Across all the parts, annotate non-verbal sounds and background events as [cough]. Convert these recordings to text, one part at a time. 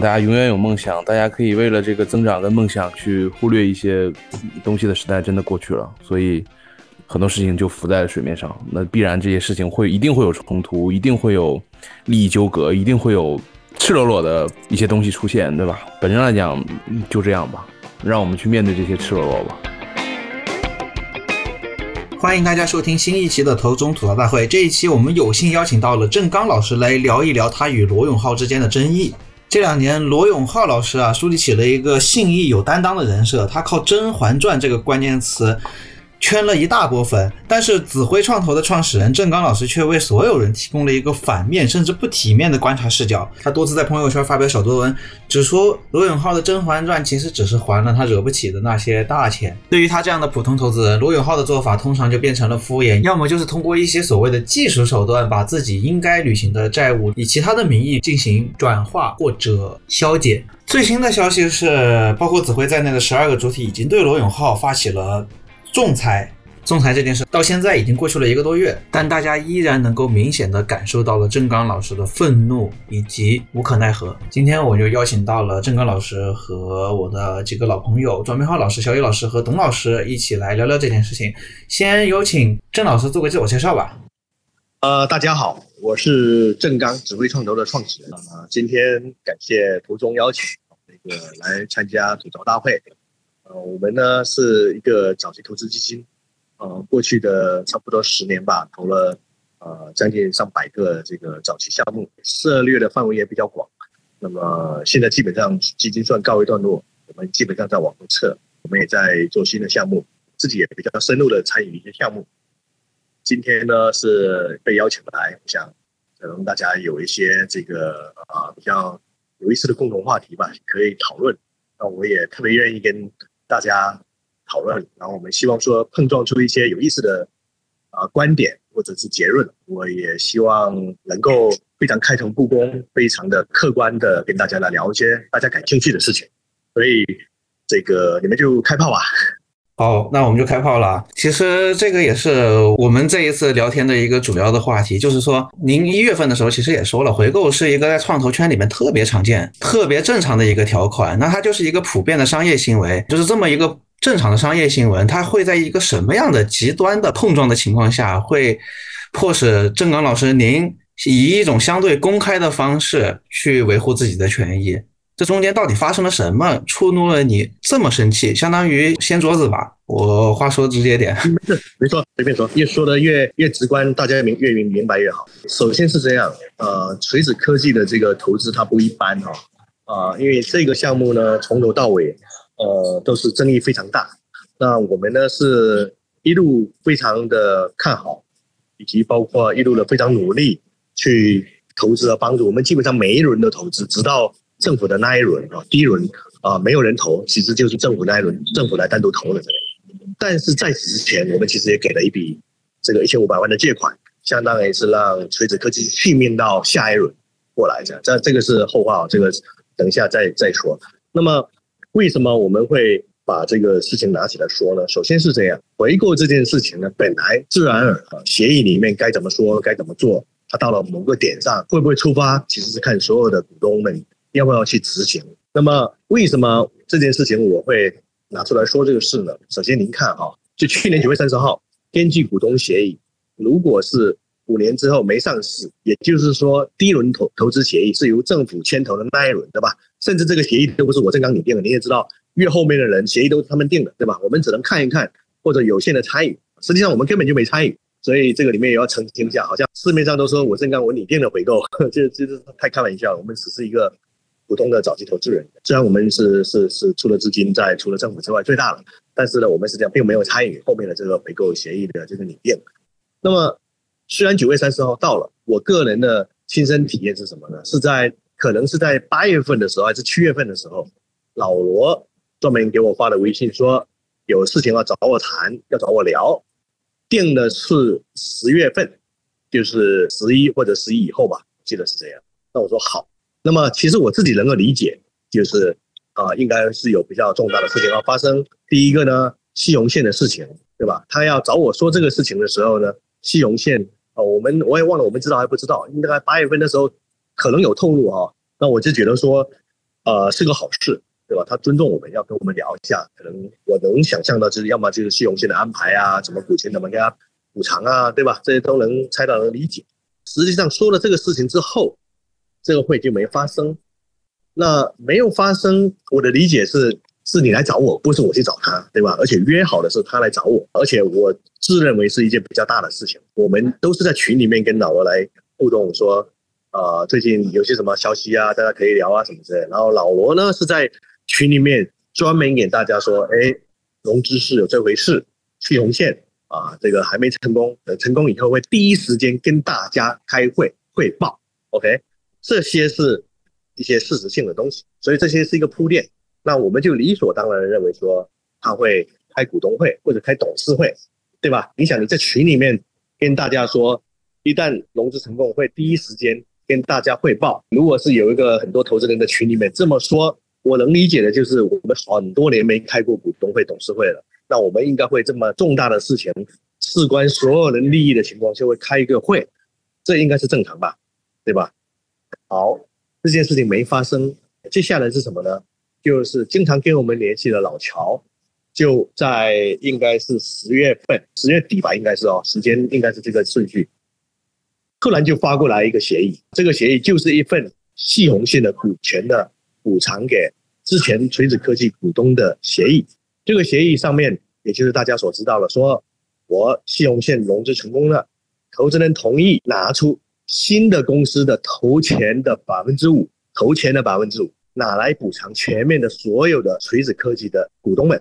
大家永远有梦想，大家可以为了这个增长跟梦想去忽略一些东西的时代真的过去了，所以很多事情就浮在了水面上。那必然这些事情会一定会有冲突，一定会有利益纠葛，一定会有赤裸裸的一些东西出现，对吧？本身来讲就这样吧，让我们去面对这些赤裸裸吧。欢迎大家收听新一期的头中吐槽大会。这一期我们有幸邀请到了郑刚老师来聊一聊他与罗永浩之间的争议。这两年，罗永浩老师啊，树立起了一个信义有担当的人设，他靠《甄嬛传》这个关键词。圈了一大波粉，但是紫辉创投的创始人郑刚老师却为所有人提供了一个反面甚至不体面的观察视角。他多次在朋友圈发表小作文，指出罗永浩的《甄嬛传》其实只是还了他惹不起的那些大钱。对于他这样的普通投资人，罗永浩的做法通常就变成了敷衍，要么就是通过一些所谓的技术手段，把自己应该履行的债务以其他的名义进行转化或者消解。最新的消息是，包括紫辉在内的十二个主体已经对罗永浩发起了。仲裁，仲裁这件事到现在已经过去了一个多月，但大家依然能够明显的感受到了郑刚老师的愤怒以及无可奈何。今天我就邀请到了郑刚老师和我的几个老朋友庄明浩老师、小雨老师和董老师一起来聊聊这件事情。先有请郑老师做个自我介绍吧。呃，大家好，我是郑刚，指挥创投的创始人啊。今天感谢途中邀请，那个来参加吐槽大会。呃，我们呢是一个早期投资基金，呃，过去的差不多十年吧，投了呃将近上百个这个早期项目，涉猎的范围也比较广。那么现在基本上基金算告一段落，我们基本上在往后撤，我们也在做新的项目，自己也比较深入的参与一些项目。今天呢是被邀请来，我想可能大家有一些这个啊比较有意思的共同话题吧，可以讨论。那我也特别愿意跟。大家讨论，然后我们希望说碰撞出一些有意思的啊观点或者是结论。我也希望能够非常开诚布公、非常的客观的跟大家来聊一些大家感兴趣的事情。所以这个你们就开炮吧。好，那我们就开炮了。其实这个也是我们这一次聊天的一个主要的话题，就是说，您一月份的时候其实也说了，回购是一个在创投圈里面特别常见、特别正常的一个条款。那它就是一个普遍的商业行为，就是这么一个正常的商业新闻，它会在一个什么样的极端的碰撞的情况下，会迫使郑刚老师您以一种相对公开的方式去维护自己的权益？这中间到底发生了什么，触怒了你这么生气？相当于掀桌子吧？我话说直接点，没事，没错，随便说，越说的越越直观，大家明越明明白越好。首先是这样，呃，锤子科技的这个投资它不一般哈，啊，因为这个项目呢从头到尾，呃，都是争议非常大。那我们呢是一路非常的看好，以及包括一路的非常努力去投资和帮助。我们基本上每一轮的投资，直到。政府的那一轮啊，第一轮啊，没有人投，其实就是政府那一轮，政府来单独投的这个。但是在此之前，我们其实也给了一笔这个一千五百万的借款，相当于是让锤子科技续命到下一轮过来这样。这这个是后话，这个等一下再再说。那么为什么我们会把这个事情拿起来说呢？首先是这样，回购这件事情呢，本来自然而然协议里面该怎么说，该怎么做，它到了某个点上会不会触发，其实是看所有的股东们。要不要去执行？那么为什么这件事情我会拿出来说这个事呢？首先您看哈，就去年九月三十号，根据股东协议，如果是五年之后没上市，也就是说第一轮投投资协议是由政府牵头的那一轮，对吧？甚至这个协议都不是我正刚你定的，你也知道，越后面的人协议都是他们定的，对吧？我们只能看一看或者有限的参与，实际上我们根本就没参与，所以这个里面也要澄清一下，好像市面上都说我正刚我拟定的回购，[laughs] 这这是太开玩笑了，我们只是一个。普通的早期投资人，虽然我们是是是出了资金在除了政府之外最大的，但是呢，我们实际上并没有参与后面的这个回购协议的这个拟定。那么，虽然九月三十号到了，我个人的亲身体验是什么呢？是在可能是在八月份的时候，还是七月份的时候，老罗专门给我发的微信说有事情要找我谈，要找我聊，定的是十月份，就是十一或者十一以后吧，记得是这样。那我说好。那么其实我自己能够理解，就是啊，应该是有比较重大的事情要发生。第一个呢，西荣县的事情，对吧？他要找我说这个事情的时候呢，西荣县啊，我们我也忘了，我们知道还不知道？应该八月份的时候可能有透露啊。那我就觉得说，呃，是个好事，对吧？他尊重我们，要跟我们聊一下。可能我能想象到，就是要么就是西荣县的安排啊，什么股权怎么给他补偿啊，对吧？这些都能猜到，能理解。实际上说了这个事情之后，这个会就没发生。那没有发生，我的理解是，是你来找我，不是我去找他，对吧？而且约好的是他来找我，而且我自认为是一件比较大的事情。我们都是在群里面跟老罗来互动，说，呃，最近有些什么消息啊，大家可以聊啊什么之类。然后老罗呢是在群里面专门给大家说，哎，融资是有这回事，去红线啊，这个还没成功，等成功以后会第一时间跟大家开会汇报。OK，这些是。一些事实性的东西，所以这些是一个铺垫。那我们就理所当然认为说他会开股东会或者开董事会，对吧？你想你在群里面跟大家说，一旦融资成功，会第一时间跟大家汇报。如果是有一个很多投资人的群里面这么说，我能理解的就是我们很多年没开过股东会、董事会了。那我们应该会这么重大的事情，事关所有人利益的情况，就会开一个会，这应该是正常吧？对吧？好。这件事情没发生，接下来是什么呢？就是经常跟我们联系的老乔，就在应该是十月份，十月底吧，应该是哦，时间应该是这个顺序。突然就发过来一个协议，这个协议就是一份细红线的股权的补偿给之前锤子科技股东的协议。这个协议上面，也就是大家所知道的，说我细红线融资成功了，投资人同意拿出。新的公司的投钱的百分之五，投钱的百分之五，拿来补偿前面的所有的锤子科技的股东们。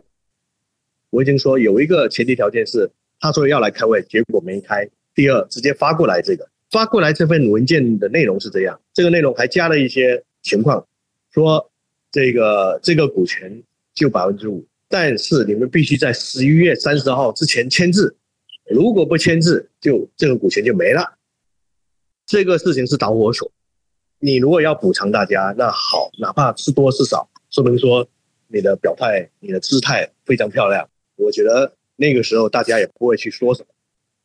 我已经说有一个前提条件是，他说要来开会，结果没开。第二，直接发过来这个，发过来这份文件的内容是这样，这个内容还加了一些情况，说这个这个股权就百分之五，但是你们必须在十一月三十号之前签字，如果不签字，就这个股权就没了。这个事情是导火索，你如果要补偿大家，那好，哪怕是多是少，说明说你的表态、你的姿态非常漂亮。我觉得那个时候大家也不会去说什么。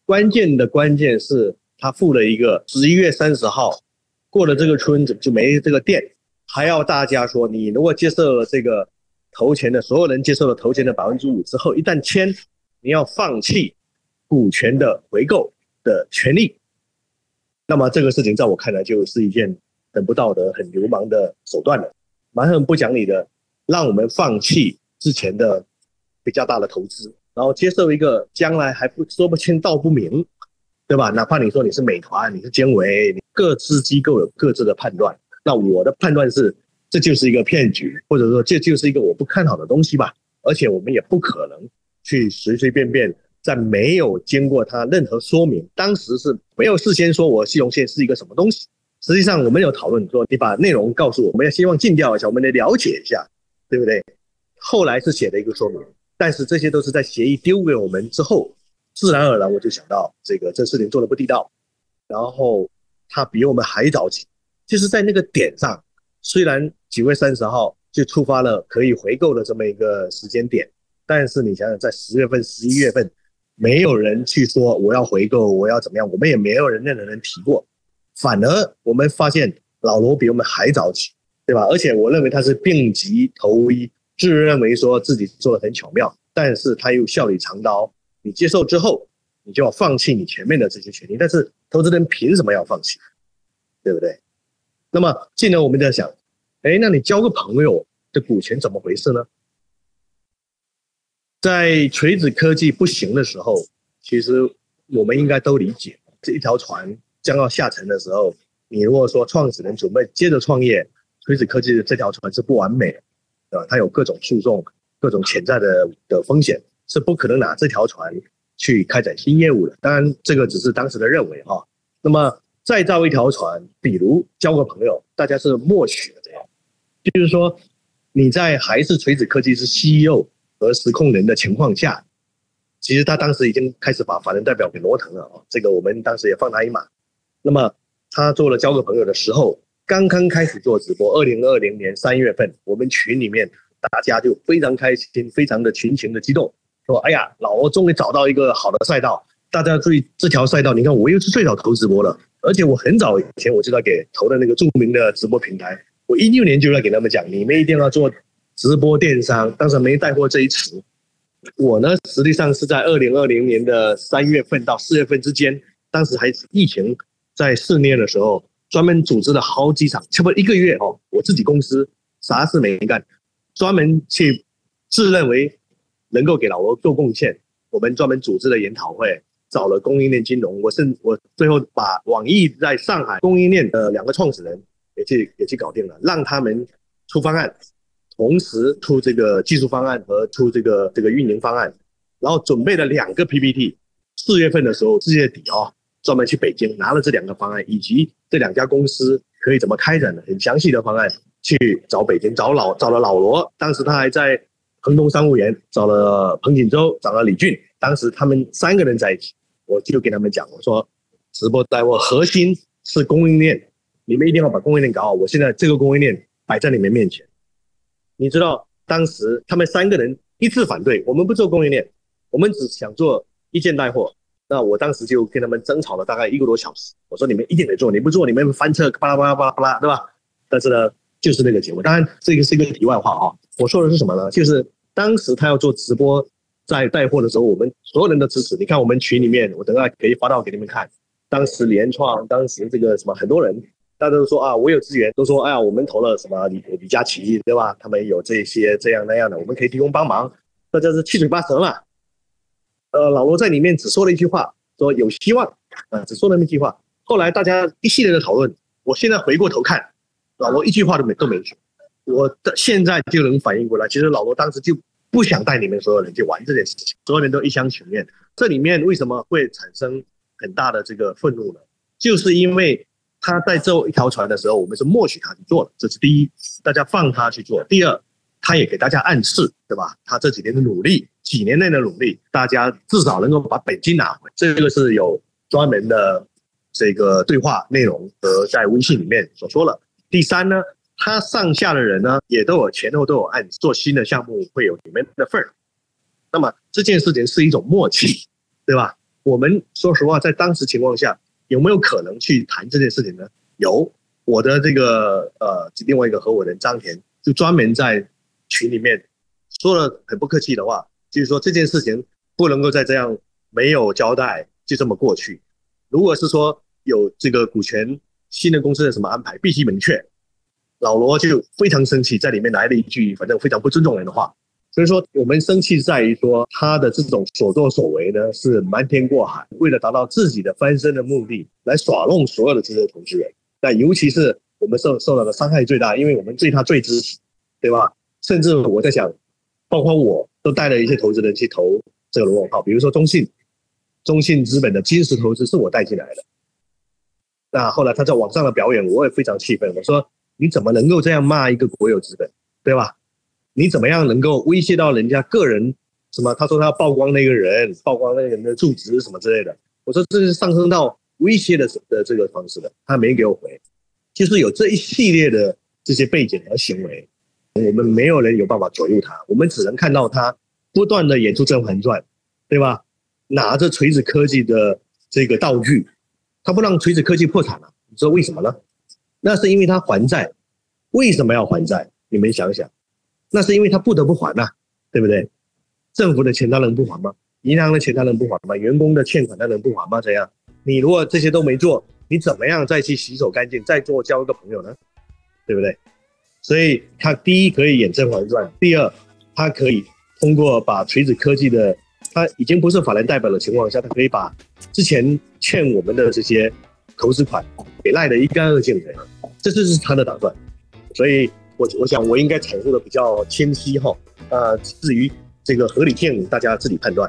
关键的关键是他付了一个十一月三十号过了这个村子就没这个店，还要大家说你如果接受了这个投钱的所有人接受了投钱的百分之五之后，一旦签，你要放弃股权的回购的权利。那么这个事情在我看来就是一件很不道德、很流氓的手段了，蛮横不讲理的，让我们放弃之前的比较大的投资，然后接受一个将来还不说不清道不明，对吧？哪怕你说你是美团，你是坚维，各自机构有各自的判断，那我的判断是这就是一个骗局，或者说这就是一个我不看好的东西吧。而且我们也不可能去随随便便。在没有经过他任何说明，当时是没有事先说我西荣线是一个什么东西。实际上我们有讨论说，你把内容告诉我们，要希望尽调一下，我们来了解一下，对不对？后来是写了一个说明，但是这些都是在协议丢给我们之后，自然而然我就想到这个这事情做的不地道。然后他比我们还着急，就是在那个点上，虽然九月三十号就触发了可以回购的这么一个时间点，但是你想想，在十月份、十一月份。没有人去说我要回购，我要怎么样？我们也没有人任何人提过，反而我们发现老罗比我们还早起，对吧？而且我认为他是病急投医，自认为说自己做的很巧妙，但是他又笑里藏刀。你接受之后，你就要放弃你前面的这些权利，但是投资人凭什么要放弃？对不对？那么，进来我们在想，哎，那你交个朋友的股权怎么回事呢？在锤子科技不行的时候，其实我们应该都理解，这一条船将要下沉的时候，你如果说创始人准备接着创业，锤子科技的这条船是不完美的，对吧？它有各种诉讼、各种潜在的的风险，是不可能拿这条船去开展新业务的。当然，这个只是当时的认为哈。那么再造一条船，比如交个朋友，大家是默许的这样，就是说你在还是锤子科技是 CEO。和实控人的情况下，其实他当时已经开始把法人代表给罗腾了啊，这个我们当时也放他一马。那么他做了交个朋友的时候，刚刚开始做直播，二零二零年三月份，我们群里面大家就非常开心，非常的群情的激动，说：“哎呀，老罗终于找到一个好的赛道。”大家注意这条赛道，你看我又是最早投直播了，而且我很早以前我就在给投的那个著名的直播平台。我一六年就在给他们讲，你们一定要做直播电商，当时没带货这一词。我呢，实际上是在二零二零年的三月份到四月份之间，当时还疫情在肆虐的时候，专门组织了好几场，差不多一个月哦，我自己公司啥事没干，专门去自认为能够给老罗做贡献，我们专门组织了研讨会，找了供应链金融，我甚我最后把网易在上海供应链的两个创始人也去也去搞定了，让他们出方案。同时出这个技术方案和出这个这个运营方案，然后准备了两个 PPT。四月份的时候，四月底啊，专门去北京拿了这两个方案，以及这两家公司可以怎么开展的很详细的方案，去找北京找老找了老罗，当时他还在恒东商务园，找了彭锦洲，找了李俊，当时他们三个人在一起，我就跟他们讲，我说直播带货核心是供应链，你们一定要把供应链搞好。我现在这个供应链摆在你们面前。你知道当时他们三个人一致反对，我们不做供应链，我们只想做一件带货。那我当时就跟他们争吵了大概一个多小时。我说你们一定得做，你不做你们翻车，巴拉巴拉巴拉巴拉，对吧？但是呢，就是那个结果。当然这个是一个题外话啊。我说的是什么呢？就是当时他要做直播在带货的时候，我们所有人的支持。你看我们群里面，我等下可以发到给你们看。当时联创，当时这个什么很多人。大家都说啊，我有资源，都说哎呀，我们投了什么李李佳琦，对吧？他们有这些这样那样的，我们可以提供帮忙。大家是七嘴八舌嘛。呃，老罗在里面只说了一句话，说有希望啊，只说了那么一句话。后来大家一系列的讨论，我现在回过头看，老罗一句话都没都没说。我的现在就能反应过来，其实老罗当时就不想带你们所有人去玩这件事情，所有人都一厢情愿。这里面为什么会产生很大的这个愤怒呢？就是因为。他在这一条船的时候，我们是默许他去做的，这是第一，大家放他去做。第二，他也给大家暗示，对吧？他这几年的努力，几年内的努力，大家至少能够把本金拿回。这个是有专门的这个对话内容和在微信里面所说了。第三呢，他上下的人呢，也都有前后都有按做新的项目会有你们的份儿。那么这件事情是一种默契，对吧？我们说实话，在当时情况下。有没有可能去谈这件事情呢？有，我的这个呃，另外一个合伙人张田就专门在群里面说了很不客气的话，就是说这件事情不能够再这样没有交代就这么过去。如果是说有这个股权新的公司的什么安排，必须明确。老罗就非常生气，在里面来了一句反正非常不尊重人的话。所以说，我们生气在于说他的这种所作所为呢，是瞒天过海，为了达到自己的翻身的目的，来耍弄所有的这些投资人。那尤其是我们受受到的伤害最大，因为我们对他最支持，对吧？甚至我在想，包括我都带了一些投资人去投这个罗永浩，比如说中信，中信资本的金石投资是我带进来的。那后来他在网上的表演，我也非常气愤，我说你怎么能够这样骂一个国有资本，对吧？你怎么样能够威胁到人家个人？什么？他说他要曝光那个人，曝光那个人的住址什么之类的。我说这是上升到威胁的的这个方式的，他没给我回。就是有这一系列的这些背景和行为，我们没有人有办法左右他，我们只能看到他不断的演出《甄嬛传》，对吧？拿着锤子科技的这个道具，他不让锤子科技破产了，你知道为什么呢？那是因为他还债。为什么要还债？你们想想。那是因为他不得不还呐，对不对？政府的钱他能不还吗？银行的钱他能不还吗？员工的欠款他能不还吗？这样，你如果这些都没做，你怎么样再去洗手干净，再做交一个朋友呢？对不对？所以他第一可以演《甄嬛传》，第二他可以通过把锤子科技的，他已经不是法人代表的情况下，他可以把之前欠我们的这些投资款给赖得一干二净的，这就是他的打算。所以。我我想我应该阐述的比较清晰哈，呃，至于这个合理性，大家自己判断。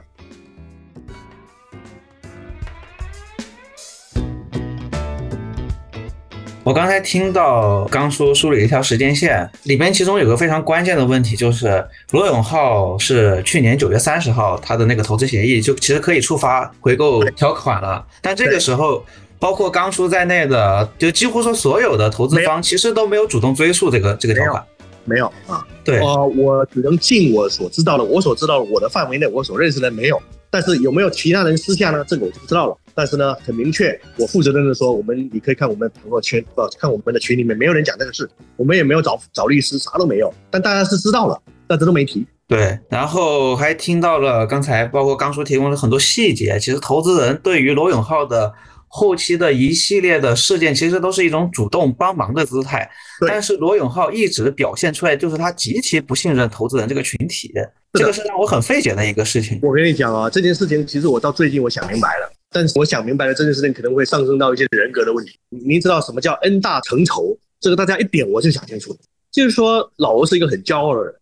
我刚才听到刚叔梳理一条时间线，里边其中有个非常关键的问题，就是罗永浩是去年九月三十号他的那个投资协议就其实可以触发回购条款了，但这个时候。包括刚叔在内的，就几乎说所有的投资方，其实都没有主动追溯这个这个条款。没有啊。对，呃，我只能尽我所知道的，我所知道的我的范围内，我所认识的没有。但是有没有其他人私下呢？这个我就不知道了。但是呢，很明确，我负责任的说，我们你可以看我们朋友圈，呃，看我们的群里面没有人讲这个事，我们也没有找找律师，啥都没有。但大家是知道了，但这都没提。对，然后还听到了刚才包括刚叔提供的很多细节，其实投资人对于罗永浩的。后期的一系列的事件，其实都是一种主动帮忙的姿态。但是罗永浩一直表现出来，就是他极其不信任投资人这个群体，这个是让我很费解的一个事情。我跟你讲啊，这件事情其实我到最近我想明白了，但是我想明白了这件事情可能会上升到一些人格的问题。您知道什么叫恩大成仇？这个大家一点我就想清楚，就是说老罗是一个很骄傲的人，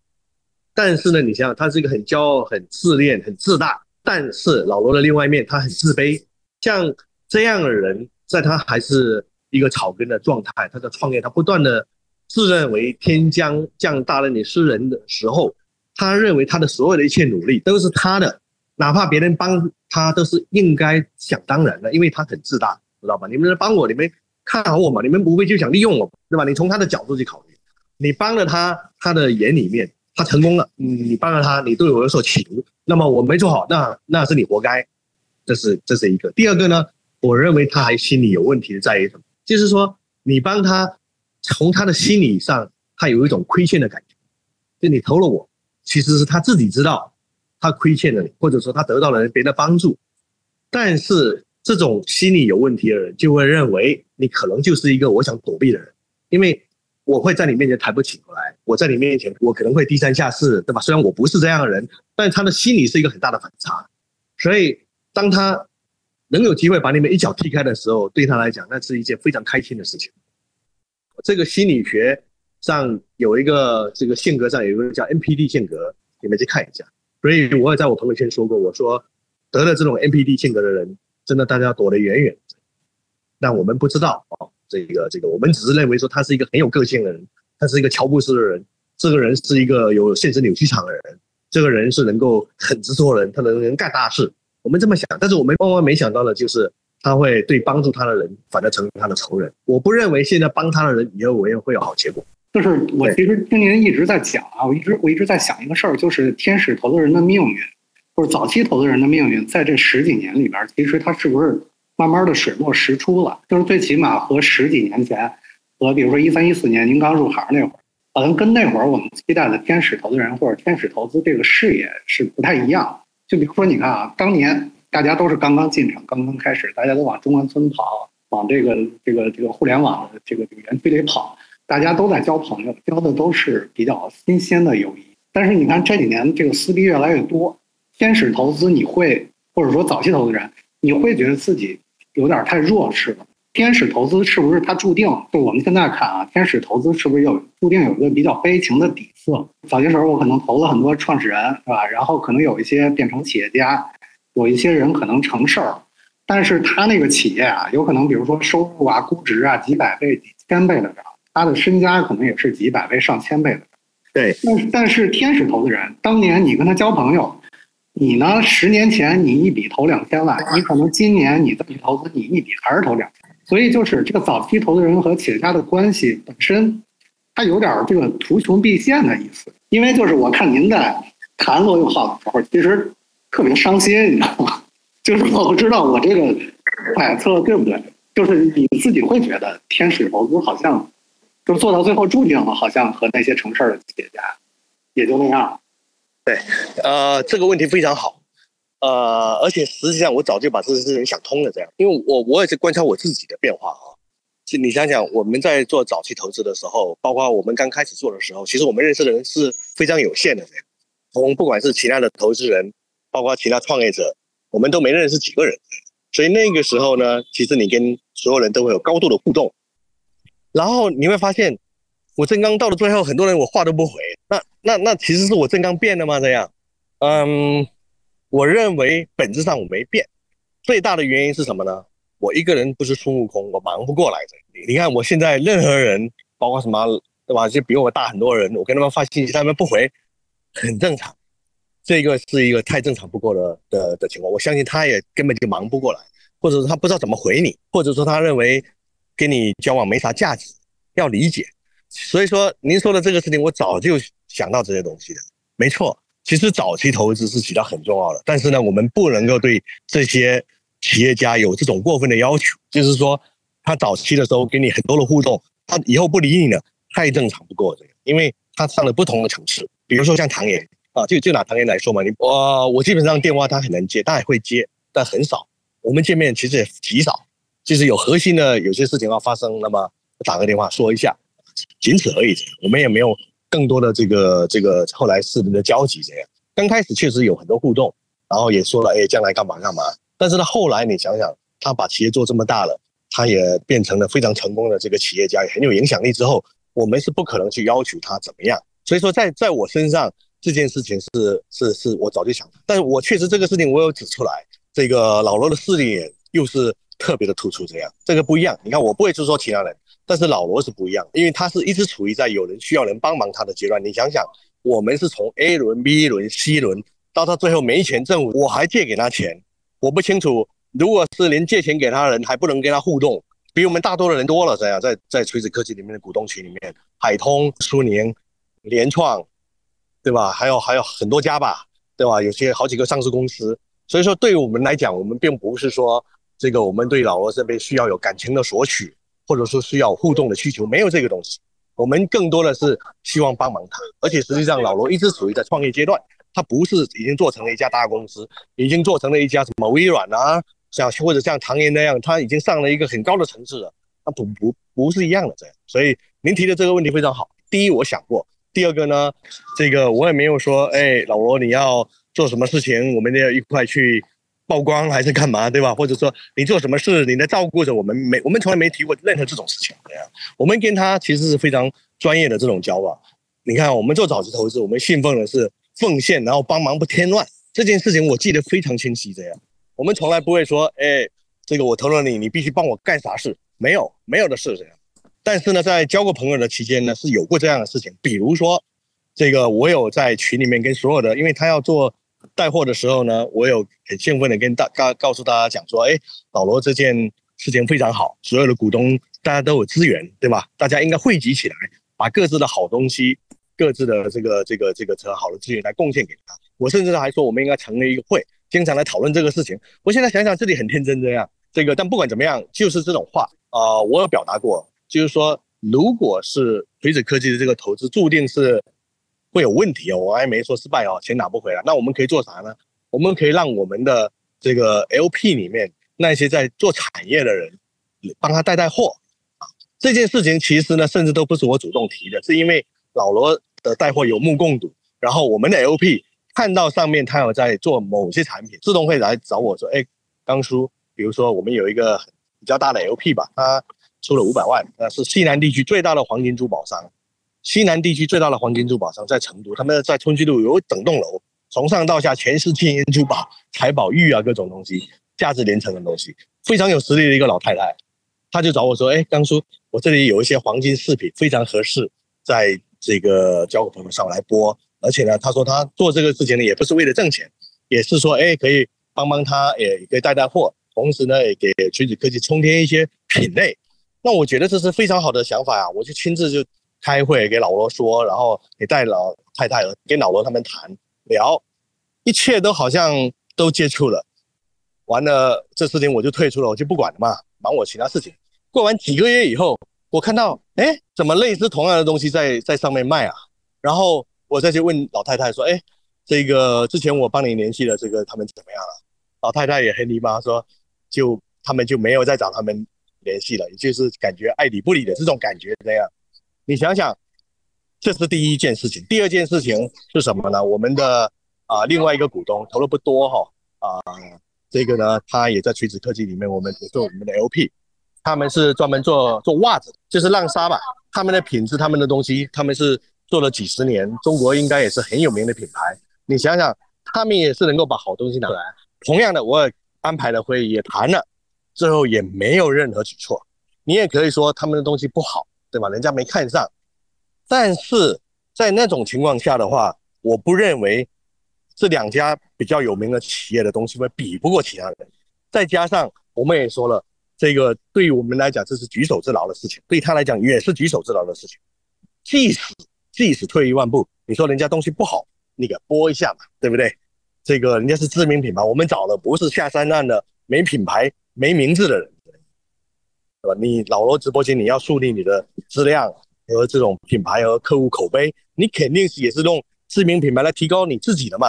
但是呢，你想想他是一个很骄傲、很自恋、很自大，但是老罗的另外一面他很自卑，像。这样的人，在他还是一个草根的状态，他在创业，他不断的自认为天将降大任于斯人的时候，他认为他的所有的一切努力都是他的，哪怕别人帮他都是应该想当然的，因为他很自大，知道吧？你们帮我，你们看好我嘛？你们不会就想利用我，对吧？你从他的角度去考虑，你帮了他，他的眼里面他成功了，你帮了他，你对我有所企图，那么我没做好，那那是你活该，这是这是一个。第二个呢？我认为他还心理有问题的在于什么？就是说，你帮他，从他的心理上，他有一种亏欠的感觉。就你投了我，其实是他自己知道，他亏欠了你，或者说他得到了别的帮助。但是这种心理有问题的人，就会认为你可能就是一个我想躲避的人，因为我会在你面前抬不起头来，我在你面前我可能会低三下四，对吧？虽然我不是这样的人，但他的心理是一个很大的反差。所以当他。能有机会把你们一脚踢开的时候，对他来讲，那是一件非常开心的事情。这个心理学上有一个，这个性格上有一个叫 NPD 性格，你们去看一下。所以我也在我朋友圈说过，我说得了这种 NPD 性格的人，真的大家躲得远远的。但我们不知道啊，这个这个，我们只是认为说他是一个很有个性的人，他是一个乔布斯的人，这个人是一个有现实扭曲场的人，这个人是能够很直做人，他能能干大事。我们这么想，但是我们万万没想到的就是他会对帮助他的人反而成为他的仇人。我不认为现在帮他的人以后我也会有好结果。就是我其实听您一直在讲啊，我一直我一直在想一个事儿，就是天使投资人的命运，或者早期投资人的命运，在这十几年里边，其实他是不是慢慢的水落石出了？就是最起码和十几年前，和比如说一三一四年您刚入行那会儿，可能跟那会儿我们期待的天使投资人或者天使投资这个事业是不太一样。就比如说，你看啊，当年大家都是刚刚进场，刚刚开始，大家都往中关村跑，往这个这个这个互联网的这个这个园区里跑，大家都在交朋友，交的都是比较新鲜的友谊。但是你看这几年这个撕逼越来越多，天使投资你会或者说早期投资人，你会觉得自己有点太弱势了。天使投资是不是它注定？就我们现在看啊，天使投资是不是有注定有一个比较悲情的底色？早些时候我可能投了很多创始人，是吧？然后可能有一些变成企业家，有一些人可能成事儿，但是他那个企业啊，有可能比如说收入啊、估值啊几百倍、几千倍的涨，他的身家可能也是几百倍、上千倍的涨。对，但但是天使投资人，当年你跟他交朋友，你呢十年前你一笔投两千万，你可能今年你再去投资，你一笔还是投两千。所以就是这个早期投资人和企业家的关系本身，它有点这个图穷匕见的意思。因为就是我看您在谈罗永浩的时候，其实特别伤心，你知道吗？[laughs] 就是我不知道我这个揣测对不对？就是你自己会觉得天使投资好像就做到最后注定了，好像和那些成事儿的企业家也就那样。对，呃，这个问题非常好。呃，而且实际上我早就把这件事情想通了，这样，因为我我也是观察我自己的变化啊。就你想想，我们在做早期投资的时候，包括我们刚开始做的时候，其实我们认识的人是非常有限的，这样。从不管是其他的投资人，包括其他创业者，我们都没认识几个人。所以那个时候呢，其实你跟所有人都会有高度的互动。然后你会发现，我正刚到了最后，很多人我话都不回。那那那其实是我正刚变的吗？这样，嗯。我认为本质上我没变，最大的原因是什么呢？我一个人不是孙悟空，我忙不过来的。你看我现在任何人，包括什么，对吧？就比我大很多人，我跟他们发信息，他们不回，很正常。这个是一个太正常不过的的的情况。我相信他也根本就忙不过来，或者说他不知道怎么回你，或者说他认为跟你交往没啥价值。要理解，所以说您说的这个事情，我早就想到这些东西的。没错，其实早期投资是起到很重要的，但是呢，我们不能够对这些企业家有这种过分的要求，就是说他早期的时候给你很多的互动，他以后不理你了，太正常不过这个，因为他上了不同的层次，比如说像唐岩啊，就就拿唐岩来说嘛，你我我基本上电话他很能接，他也会接，但很少。我们见面其实也极少，就是有核心的有些事情要发生，那么打个电话说一下，仅此而已。我们也没有更多的这个这个后来市民的交集这样。刚开始确实有很多互动，然后也说了，哎，将来干嘛干嘛。但是呢，后来你想想，他把企业做这么大了，他也变成了非常成功的这个企业家，也很有影响力之后，我们是不可能去要求他怎么样。所以说，在在我身上这件事情是是是我早就想，但是我确实这个事情我有指出来。这个老罗的势力又是特别的突出，这样这个不一样。你看，我不会去说其他人，但是老罗是不一样，因为他是一直处于在有人需要人帮忙他的阶段。你想想，我们是从 A 轮、B 轮、C 轮到他最后没钱，政府我还借给他钱，我不清楚，如果是连借钱给他人还不能跟他互动，比我们大多的人多了，这样在在垂直科技里面的股东群里面，海通、苏宁、联创，对吧？还有还有很多家吧，对吧？有些好几个上市公司。所以说，对于我们来讲，我们并不是说这个我们对老罗这边需要有感情的索取，或者说需要互动的需求，没有这个东西。我们更多的是希望帮忙他。而且实际上，老罗一直处于在创业阶段，他不是已经做成了一家大公司，已经做成了一家什么微软啊，像或者像唐岩那样，他已经上了一个很高的层次了。那不不不是一样的这样。所以您提的这个问题非常好。第一，我想过；第二个呢，这个我也没有说，哎，老罗你要。做什么事情，我们要一块去曝光，还是干嘛，对吧？或者说你做什么事，你在照顾着我们，没我们从来没提过任何这种事情。对呀，我们跟他其实是非常专业的这种交往。你看，我们做早期投资，我们信奉的是奉献，然后帮忙不添乱。这件事情我记得非常清晰。这样，我们从来不会说，哎，这个我投了你，你必须帮我干啥事？没有，没有的事这样。但是呢，在交过朋友的期间呢，是有过这样的事情。比如说，这个我有在群里面跟所有的，因为他要做。带货的时候呢，我有很兴奋的跟大告告诉大家讲说，哎，老罗这件事情非常好，所有的股东大家都有资源，对吧？大家应该汇集起来，把各自的好东西、各自的这个这个这个好的资源来贡献给他。我甚至还说，我们应该成立一个会，经常来讨论这个事情。我现在想想，这里很天真这样，这个但不管怎么样，就是这种话啊，我有表达过，就是说，如果是锤子科技的这个投资，注定是。会有问题哦，我还没说失败哦，钱拿不回来。那我们可以做啥呢？我们可以让我们的这个 LP 里面那些在做产业的人帮他带带货。这件事情其实呢，甚至都不是我主动提的，是因为老罗的带货有目共睹。然后我们的 LP 看到上面他有在做某些产品，自动会来找我说：“哎，刚叔，比如说我们有一个比较大的 LP 吧，他出了五百万，那是西南地区最大的黄金珠宝商。”西南地区最大的黄金珠宝商在成都，他们在春熙路有整栋楼，从上到下全是金银珠宝、财宝玉啊，各种东西，价值连城的东西，非常有实力的一个老太太，她就找我说：“哎，刚叔，我这里有一些黄金饰品，非常合适，在这个交个朋友上来播。而且呢，她说她做这个事情呢，也不是为了挣钱，也是说，哎，可以帮帮她，也可以带带货，同时呢，也给垂直科技充填一些品类。那我觉得这是非常好的想法啊，我就亲自就。”开会给老罗说，然后也带老太太跟老罗他们谈聊，一切都好像都接触了。完了，这事情我就退出了，我就不管了嘛，忙我其他事情。过完几个月以后，我看到，哎，怎么类似同样的东西在在上面卖啊？然后我再去问老太太说，哎，这个之前我帮你联系的这个他们怎么样了？老太太也很礼貌说，就他们就没有再找他们联系了，也就是感觉爱理不理的这种感觉这样。你想想，这是第一件事情。第二件事情是什么呢？我们的啊另外一个股东投的不多哈啊，这个呢他也在垂直科技里面，我们也做我们的 LP，他们是专门做做袜子，就是浪莎吧。他们的品质，他们的东西，他们是做了几十年，中国应该也是很有名的品牌。你想想，他们也是能够把好东西拿来。同样的，我安排的会议也谈了，最后也没有任何举措。你也可以说他们的东西不好。对吧？人家没看上，但是在那种情况下的话，我不认为这两家比较有名的企业的东西会比不过其他人。再加上我们也说了，这个对于我们来讲这是举手之劳的事情，对他来讲也是举手之劳的事情。即使即使退一万步，你说人家东西不好，你给播一下嘛，对不对？这个人家是知名品牌，我们找的不是下三滥的没品牌、没名字的人，对吧？你老罗直播间，你要树立你的质量和这种品牌和客户口碑，你肯定是也是用知名品牌来提高你自己的嘛。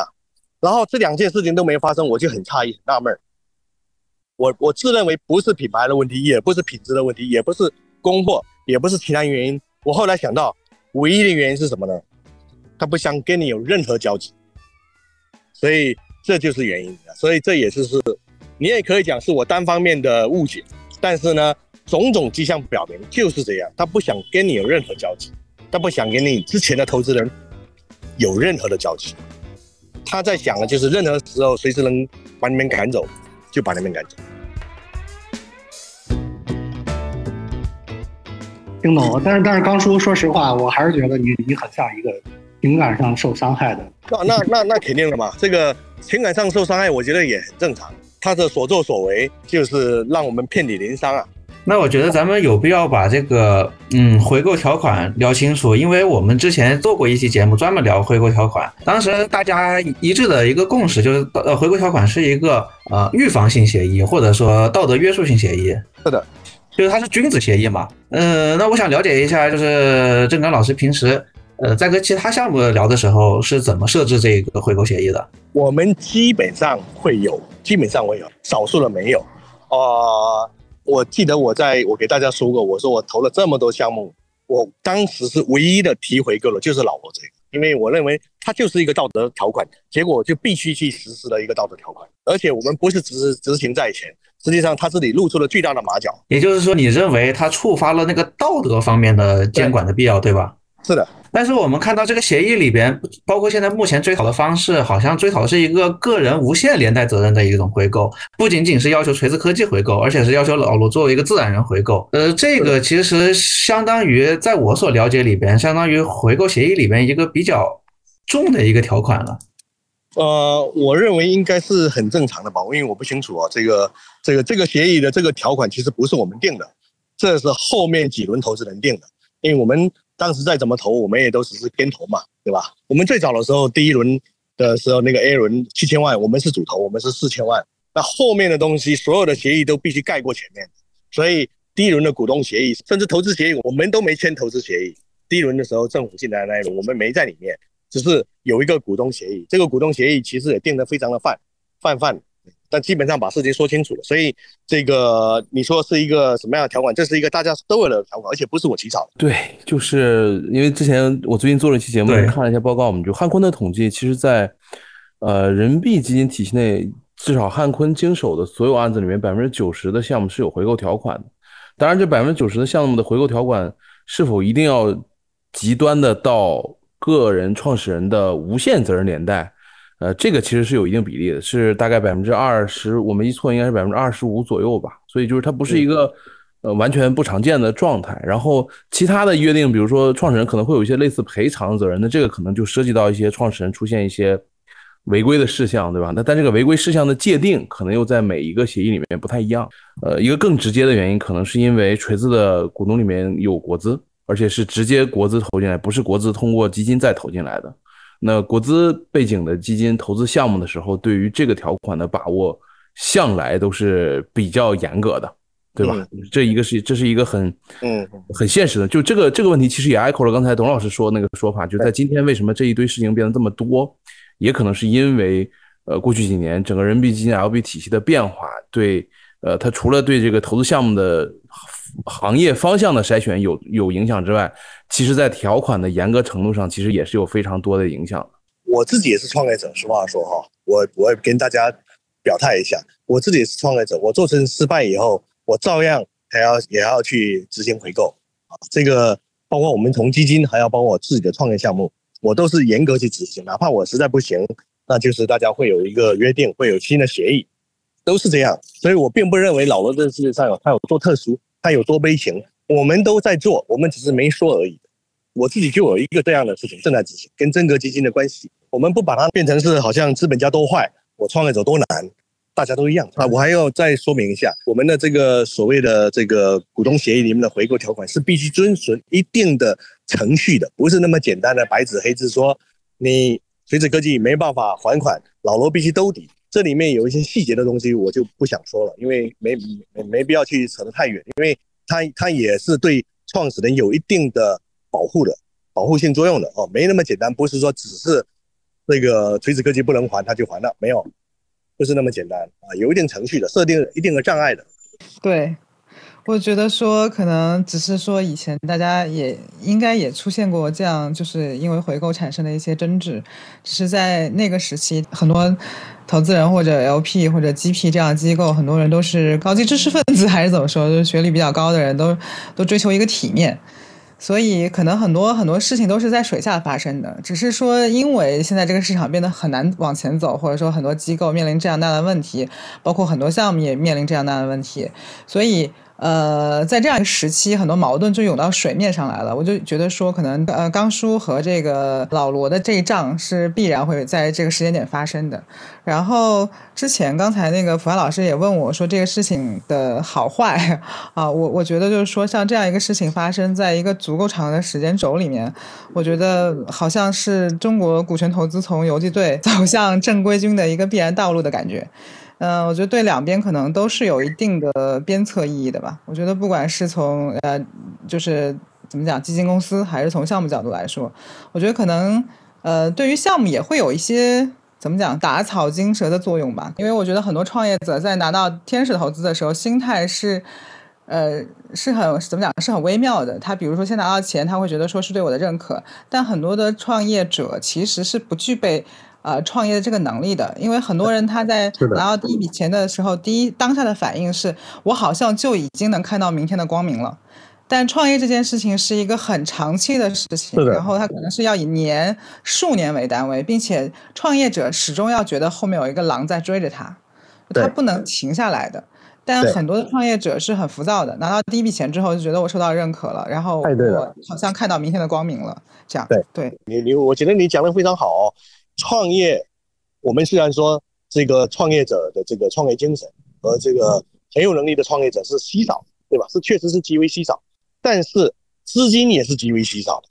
然后这两件事情都没发生，我就很诧异、很纳闷。我我自认为不是品牌的问题，也不是品质的问题，也不是供货，也不是其他原因。我后来想到，唯一的原因是什么呢？他不想跟你有任何交集。所以这就是原因，所以这也是是，你也可以讲是我单方面的误解，但是呢，种种迹象表明就是这样，他不想跟你有任何交集，他不想跟你之前的投资人有任何的交集，他在想的就是任何时候随时能把你们赶走，就把你们赶走。听懂了，但是但是刚叔，说实话，我还是觉得你你很像一个。情感上受伤害的，那那那那肯定的嘛。这个情感上受伤害，我觉得也很正常。他的所作所为就是让我们遍体鳞伤啊。那我觉得咱们有必要把这个嗯回购条款聊清楚，因为我们之前做过一期节目专门聊回购条款，当时大家一致的一个共识就是，呃，回购条款是一个呃预防性协议或者说道德约束性协议。是的，就是它是君子协议嘛。嗯，那我想了解一下，就是郑刚老师平时。呃，在跟其他项目聊的时候是怎么设置这个回购协议的？我们基本上会有，基本上会有，少数的没有。啊，我记得我在我给大家说过，我说我投了这么多项目，我当时是唯一的提回购了，就是老罗这个，因为我认为它就是一个道德条款，结果就必须去实施的一个道德条款，而且我们不是执执行在前，实际上他这里露出了巨大的马脚。也就是说，你认为它触发了那个道德方面的监管的必要，对吧？是的。但是我们看到这个协议里边，包括现在目前追讨的方式，好像追讨的是一个个人无限连带责任的一种回购，不仅仅是要求锤子科技回购，而且是要求老罗作为一个自然人回购。呃，这个其实相当于在我所了解里边，相当于回购协议里边一个比较重的一个条款了。呃，我认为应该是很正常的吧，因为我不清楚啊，这个这个这个协议的这个条款其实不是我们定的，这是后面几轮投资人定的，因为我们。当时再怎么投，我们也都只是跟投嘛，对吧？我们最早的时候，第一轮的时候，那个 A 轮七千万，我们是主投，我们是四千万。那后面的东西，所有的协议都必须盖过前面，所以第一轮的股东协议，甚至投资协议，我们都没签投资协议。第一轮的时候，政府进来那一轮，我们没在里面，只是有一个股东协议。这个股东协议其实也定得非常的泛泛泛。但基本上把事情说清楚了，所以这个你说是一个什么样的条款？这是一个大家都有的条款，而且不是我起草的。对，就是因为之前我最近做了一期节目，看了一下报告，我们就汉坤的统计，其实，在呃人民币基金体系内，至少汉坤经手的所有案子里面，百分之九十的项目是有回购条款的。当然，这百分之九十的项目的回购条款是否一定要极端的到个人创始人的无限责任连带？呃，这个其实是有一定比例的，是大概百分之二十，我没记错应该是百分之二十五左右吧。所以就是它不是一个呃完全不常见的状态。然后其他的约定，比如说创始人可能会有一些类似赔偿责任，那这个可能就涉及到一些创始人出现一些违规的事项，对吧？那但这个违规事项的界定可能又在每一个协议里面不太一样。呃，一个更直接的原因，可能是因为锤子的股东里面有国资，而且是直接国资投进来，不是国资通过基金再投进来的。那国资背景的基金投资项目的时候，对于这个条款的把握向来都是比较严格的，对吧？这一个是这是一个很嗯很现实的，就这个这个问题其实也 echo 了刚才董老师说那个说法，就在今天为什么这一堆事情变得这么多，也可能是因为呃过去几年整个人民币基金 LP 体系的变化，对呃它除了对这个投资项目的。行业方向的筛选有有影响之外，其实，在条款的严格程度上，其实也是有非常多的影响我自己也是创业者，实话说哈，我我跟大家表态一下，我自己也是创业者，我做成失败以后，我照样还要也要去执行回购啊。这个包括我们从基金，还要包括我自己的创业项目，我都是严格去执行，哪怕我实在不行，那就是大家会有一个约定，会有新的协议，都是这样。所以我并不认为老罗这个世界上有他有多特殊。他有多悲情，我们都在做，我们只是没说而已。我自己就有一个这样的事情正在执行，跟真格基金的关系，我们不把它变成是好像资本家多坏，我创业者多难，大家都一样啊。我还要再说明一下，我们的这个所谓的这个股东协议里面的回购条款是必须遵循一定的程序的，不是那么简单的白纸黑字说你垂直科技没办法还款，老罗必须兜底。这里面有一些细节的东西，我就不想说了，因为没没没必要去扯得太远，因为它它也是对创始人有一定的保护的。保护性作用的哦，没那么简单，不是说只是那个锤子科技不能还，他就还了，没有，不是那么简单啊，有一定程序的，设定一定的障碍的。对，我觉得说可能只是说以前大家也应该也出现过这样，就是因为回购产生的一些争执，只是在那个时期，很多投资人或者 LP 或者 GP 这样的机构，很多人都是高级知识分子还是怎么说，就是学历比较高的人都都追求一个体面。所以，可能很多很多事情都是在水下发生的，只是说，因为现在这个市场变得很难往前走，或者说很多机构面临这样大的问题，包括很多项目也面临这样大的问题，所以。呃，在这样一个时期，很多矛盾就涌到水面上来了。我就觉得说，可能呃，刚叔和这个老罗的这一仗是必然会在这个时间点发生的。然后之前刚才那个普安老师也问我说，这个事情的好坏 [laughs] 啊，我我觉得就是说，像这样一个事情发生在一个足够长的时间轴里面，我觉得好像是中国股权投资从游击队走向正规军的一个必然道路的感觉。嗯，我觉得对两边可能都是有一定的鞭策意义的吧。我觉得不管是从呃，就是怎么讲基金公司，还是从项目角度来说，我觉得可能呃，对于项目也会有一些怎么讲打草惊蛇的作用吧。因为我觉得很多创业者在拿到天使投资的时候，心态是呃是很怎么讲是很微妙的。他比如说先拿到钱，他会觉得说是对我的认可，但很多的创业者其实是不具备。呃，创业的这个能力的，因为很多人他在拿到第一笔钱的时候，第一当下的反应是我好像就已经能看到明天的光明了。但创业这件事情是一个很长期的事情，然后它可能是要以年、数年为单位，并且创业者始终要觉得后面有一个狼在追着他，他不能停下来的。但很多的创业者是很浮躁的，拿到第一笔钱之后就觉得我受到认可了，然后我好像看到明天的光明了，这样。对，对你你，我觉得你讲的非常好。创业，我们虽然说这个创业者的这个创业精神和这个很有能力的创业者是稀少，对吧？是确实是极为稀少，但是资金也是极为稀少的，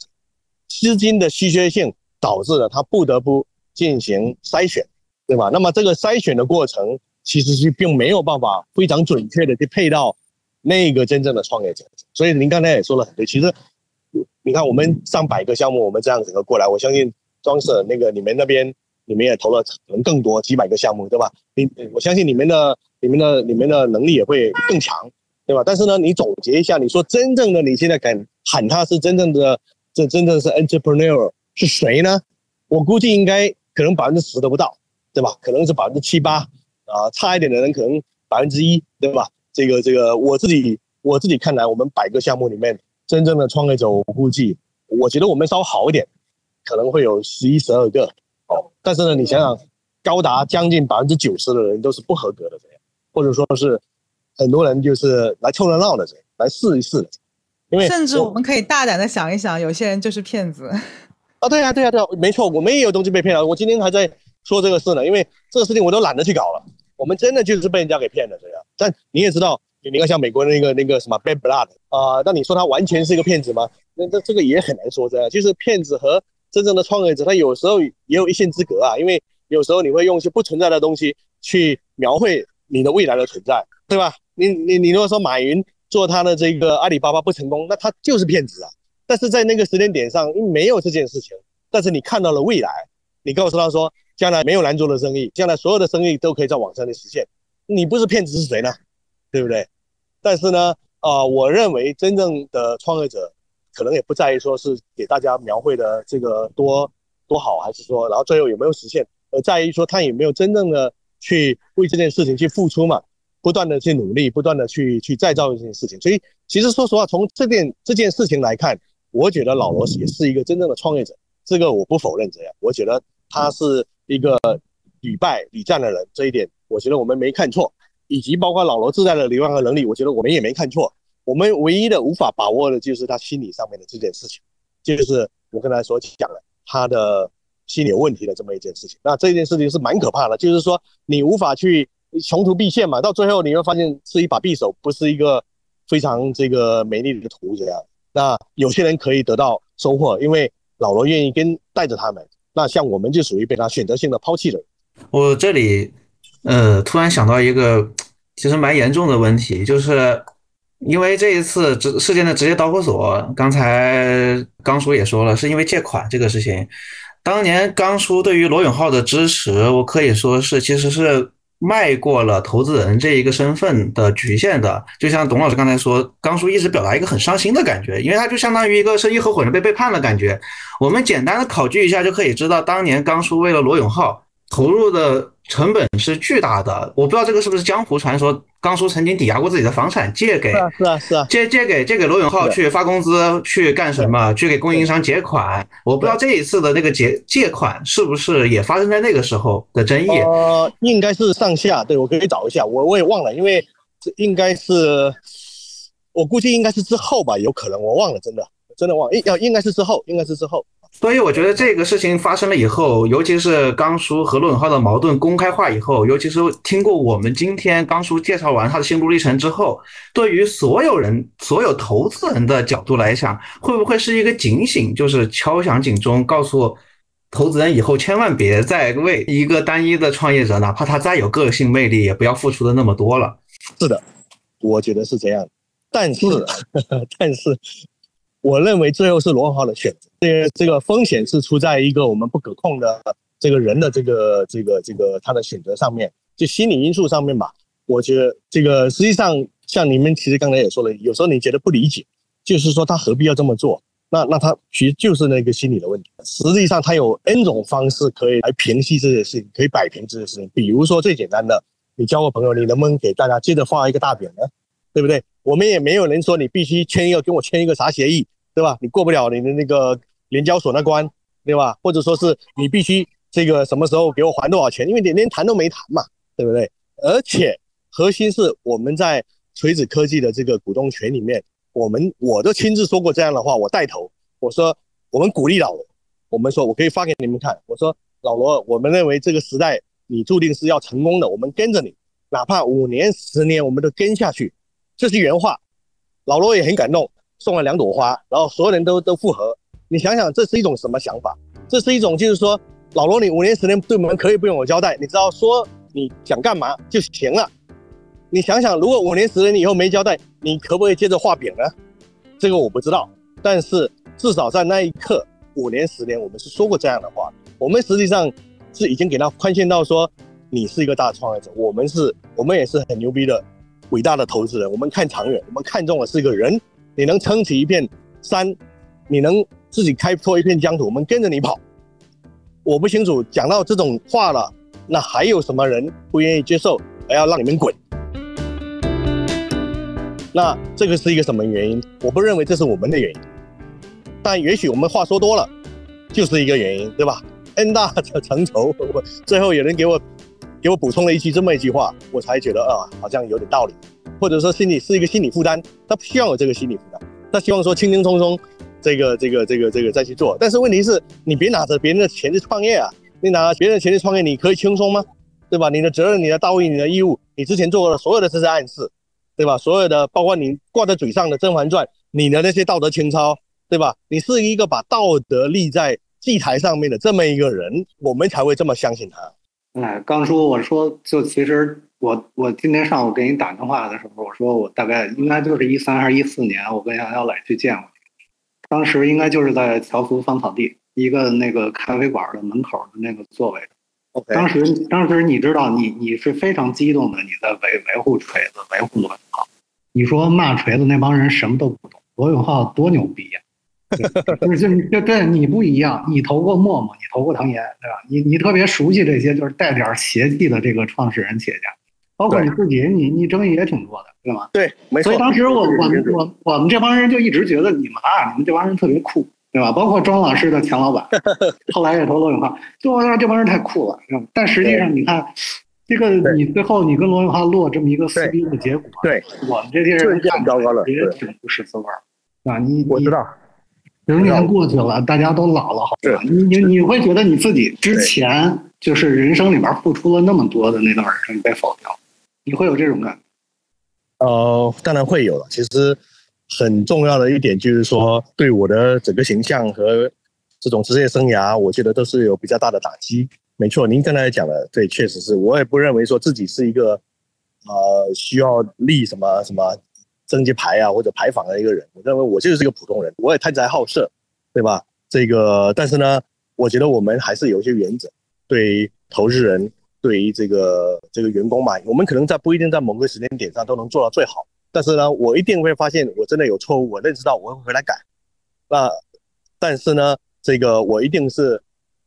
资金的稀缺性导致了他不得不进行筛选，对吧？那么这个筛选的过程其实是并没有办法非常准确的去配到那个真正的创业者，所以您刚才也说了很对，其实你看我们上百个项目，我们这样整个过来，我相信。装饰那个，你们那边你们也投了可能更多几百个项目，对吧？你我相信你们的、你们的、你们的能力也会更强，对吧？但是呢，你总结一下，你说真正的你现在敢喊他是真正的，这真正是 entrepreneur 是谁呢？我估计应该可能百分之十都不到，对吧？可能是百分之七八啊，差一点的人可能百分之一，对吧？这个这个我自己我自己看来，我们百个项目里面真正的创业者，我估计我觉得我们稍微好一点。可能会有十一、十二个哦，但是呢，你想想，高达将近百分之九十的人都是不合格的这样，或者说是很多人就是来凑热闹的这样，来试一试的。因为甚至我们可以大胆的想一想，有些人就是骗子。[laughs] 啊，对呀，对呀，对呀，没错，我们也有东西被骗了。我今天还在说这个事呢，因为这个事情我都懒得去搞了。我们真的就是被人家给骗了这样。但你也知道，你看像美国那个那个什么 Bad Blood 啊，那你说他完全是一个骗子吗？那这这个也很难说这样。就是骗子和真正的创业者，他有时候也有一线之隔啊，因为有时候你会用一些不存在的东西去描绘你的未来的存在，对吧？你你你如果说马云做他的这个阿里巴巴不成功，那他就是骗子啊。但是在那个时间点上，因为没有这件事情，但是你看到了未来，你告诉他说，将来没有难做的生意，将来所有的生意都可以在网上的实现，你不是骗子是谁呢？对不对？但是呢，啊，我认为真正的创业者。可能也不在于说是给大家描绘的这个多多好，还是说，然后最后有没有实现，而在于说他有没有真正的去为这件事情去付出嘛，不断的去努力，不断的去去再造这件事情。所以其实说实话，从这件这件事情来看，我觉得老罗也是一个真正的创业者，这个我不否认这样。我觉得他是一个屡败屡战的人，这一点我觉得我们没看错，以及包括老罗自带的流量和能力，我觉得我们也没看错。我们唯一的无法把握的就是他心理上面的这件事情，就是我刚才所讲的他的心理有问题的这么一件事情。那这件事情是蛮可怕的，就是说你无法去穷途必现嘛，到最后你会发现是一把匕首，不是一个非常这个美丽的图这样。那有些人可以得到收获，因为老罗愿意跟带着他们。那像我们就属于被他选择性的抛弃的人。我这里呃突然想到一个其实蛮严重的问题，就是因为这一次直事件的直接导火索，刚才刚叔也说了，是因为借款这个事情。当年刚叔对于罗永浩的支持，我可以说是其实是。迈过了投资人这一个身份的局限的，就像董老师刚才说，刚叔一直表达一个很伤心的感觉，因为他就相当于一个生意合伙人被背叛的感觉。我们简单的考据一下就可以知道，当年刚叔为了罗永浩。投入的成本是巨大的，我不知道这个是不是江湖传说。刚叔曾经抵押过自己的房产借给，是啊是啊，借借给借给罗永浩去发工资，去干什么？去给供应商结款。我不知道这一次的那个借借款是不是也发生在那个时候的争议？呃，应该是上下，对我可以找一下，我我也忘了，因为这应该是，我估计应该是之后吧，有可能我忘了，真的真的忘，应要应该是之后，应该是之后。所以我觉得这个事情发生了以后，尤其是刚叔和罗永浩的矛盾公开化以后，尤其是听过我们今天刚叔介绍完他的心路历程之后，对于所有人、所有投资人的角度来讲，会不会是一个警醒，就是敲响警钟，告诉投资人以后千万别再为一个单一的创业者，哪怕他再有个性魅力，也不要付出的那么多了。是的，我觉得是这样，但是，[laughs] 但是。我认为最后是罗永浩的选择，这这个风险是出在一个我们不可控的这个人的这个这个这个他的选择上面，就心理因素上面吧。我觉得这个实际上像你们其实刚才也说了，有时候你觉得不理解，就是说他何必要这么做？那那他其实就是那个心理的问题。实际上他有 N 种方式可以来平息这些事情，可以摆平这些事情。比如说最简单的，你交个朋友，你能不能给大家接着画一个大饼呢？对不对？我们也没有人说你必须签一个跟我签一个啥协议。对吧？你过不了你的那个联交所那关，对吧？或者说是你必须这个什么时候给我还多少钱？因为你连谈都没谈嘛，对不对？而且核心是我们在锤子科技的这个股东群里面，我们我都亲自说过这样的话，我带头，我说我们鼓励老罗，我们说我可以发给你们看，我说老罗，我们认为这个时代你注定是要成功的，我们跟着你，哪怕五年十年我们都跟下去，这是原话。老罗也很感动。送了两朵花，然后所有人都都复合。你想想，这是一种什么想法？这是一种就是说，老罗，你五年十年对我们可以不用我交代，你知道说你想干嘛就行了。你想想，如果五年十年以后没交代，你可不可以接着画饼呢？这个我不知道。但是至少在那一刻，五年十年，我们是说过这样的话。我们实际上是已经给他宽限到说，你是一个大创业者，我们是，我们也是很牛逼的伟大的投资人。我们看长远，我们看中的是一个人。你能撑起一片山，你能自己开拓一片疆土，我们跟着你跑。我不清楚讲到这种话了，那还有什么人不愿意接受，还要让你们滚？那这个是一个什么原因？我不认为这是我们的原因，但也许我们话说多了，就是一个原因，对吧？恩大成仇，我最后有人给我给我补充了一句这么一句话，我才觉得啊，好像有点道理。或者说心理是一个心理负担，他不希望有这个心理负担，他希望说轻轻松松，这个这个这个这个再去做。但是问题是，你别拿着别人的钱去创业啊！你拿别人的钱去创业，你可以轻松吗？对吧？你的责任、你的道义、你的义务，你之前做过的所有的这些暗示，对吧？所有的包括你挂在嘴上的《甄嬛传》，你的那些道德情操，对吧？你是一个把道德立在祭台上面的这么一个人，我们才会这么相信他。哎，刚说我说就其实。我我今天上午给你打电话的时候，我说我大概应该就是一三还是一四年，我跟杨小磊去见过，当时应该就是在侨福芳草地一个那个咖啡馆的门口的那个座位。当时当时你知道，你你是非常激动的，你在维维护锤子，维护罗永浩。你说骂锤子那帮人什么都不懂，罗永浩多牛逼呀！[laughs] 就是就对你不一样，你投过陌陌，你投过唐岩，对吧？你你特别熟悉这些就是带点邪气的这个创始人企业家。包括你自己，你你争议也挺多的，对吗？对，没错。所以当时我我我我们这帮人就一直觉得你们啊，你们这帮人特别酷，对吧？包括庄老师的强老板，[laughs] 后来也投罗永浩，就我说这帮人太酷了。但实际上，你看这个，你最后你跟罗永浩落这么一个撕逼的结果，对，我们这些人太糟糕了，也挺不是滋味儿啊。你我知道，十年过去了，大家都老了，好吧？你你你会觉得你自己之前就是人生里面付出了那么多的那段人生被否掉。你会有这种感？呃，当然会有了。其实很重要的一点就是说，对我的整个形象和这种职业生涯，我觉得都是有比较大的打击。没错，您刚才讲的，对，确实是我也不认为说自己是一个呃需要立什么什么贞节牌啊或者牌坊的一个人。我认为我就是一个普通人，我也贪财好色，对吧？这个，但是呢，我觉得我们还是有一些原则，对投资人。对于这个这个员工嘛，我们可能在不一定在某个时间点上都能做到最好，但是呢，我一定会发现我真的有错误，我认识到我会回来改。那但是呢，这个我一定是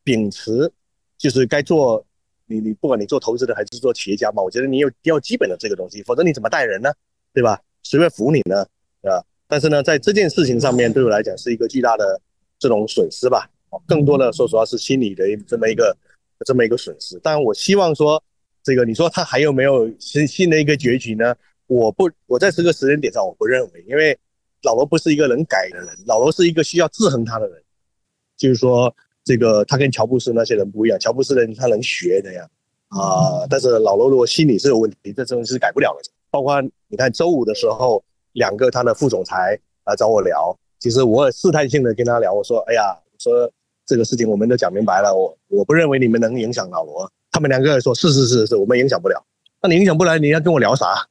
秉持，就是该做你你不管你做投资的还是做企业家嘛，我觉得你有要基本的这个东西，否则你怎么带人呢？对吧？谁会服你呢？对吧？但是呢，在这件事情上面对我来讲是一个巨大的这种损失吧，更多的说实话是心理的这么一个。这么一个损失，但我希望说，这个你说他还有没有新新的一个结局呢？我不，我在这个时间点上我不认为，因为老罗不是一个能改的人，老罗是一个需要制衡他的人。就是说，这个他跟乔布斯那些人不一样，乔布斯的人他能学的呀啊，但是老罗如果心理是有问题，这东西是改不了的。包括你看周五的时候，两个他的副总裁来找我聊，其实我也试探性的跟他聊，我说，哎呀，说。这个事情我们都讲明白了，我我不认为你们能影响老罗。他们两个人说是是是是，我们影响不了。那你影响不来，你要跟我聊啥？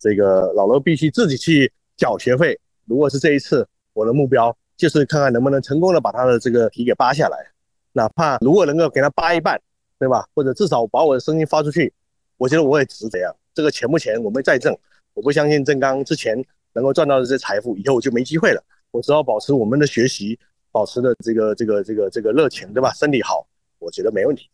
这个老罗必须自己去缴学费。如果是这一次，我的目标就是看看能不能成功的把他的这个题给扒下来，哪怕如果能够给他扒一半，对吧？或者至少把我的声音发出去，我觉得我也值这样。这个钱不钱，我们再挣。我不相信郑刚之前能够赚到这些财富，以后我就没机会了。我只要保持我们的学习。保持的这个这个这个这个热情，对吧？身体好，我觉得没问题。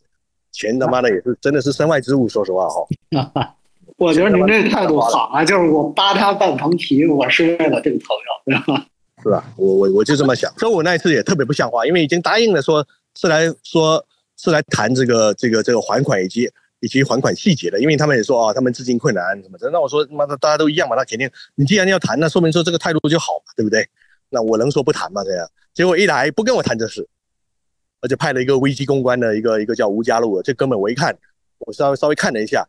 钱他妈的也是真的是身外之物，说实话哈。我觉得您这态度好啊，就是我扒他半层皮，我是为了这个朋友，对吧？是吧？我我我就这么想。所以我那一次也特别不像话，因为已经答应了，说是来说是来谈这个这个这个还款以及以及还款细节的，因为他们也说啊，他们资金困难什么的。那我说他妈的大家都一样嘛，那肯定你既然要谈，那说明说这个态度就好嘛，对不对？那我能说不谈吗？这样？结果一来不跟我谈这事，而且派了一个危机公关的一个一个叫吴家路的，这哥们我一看，我稍微稍微看了一下，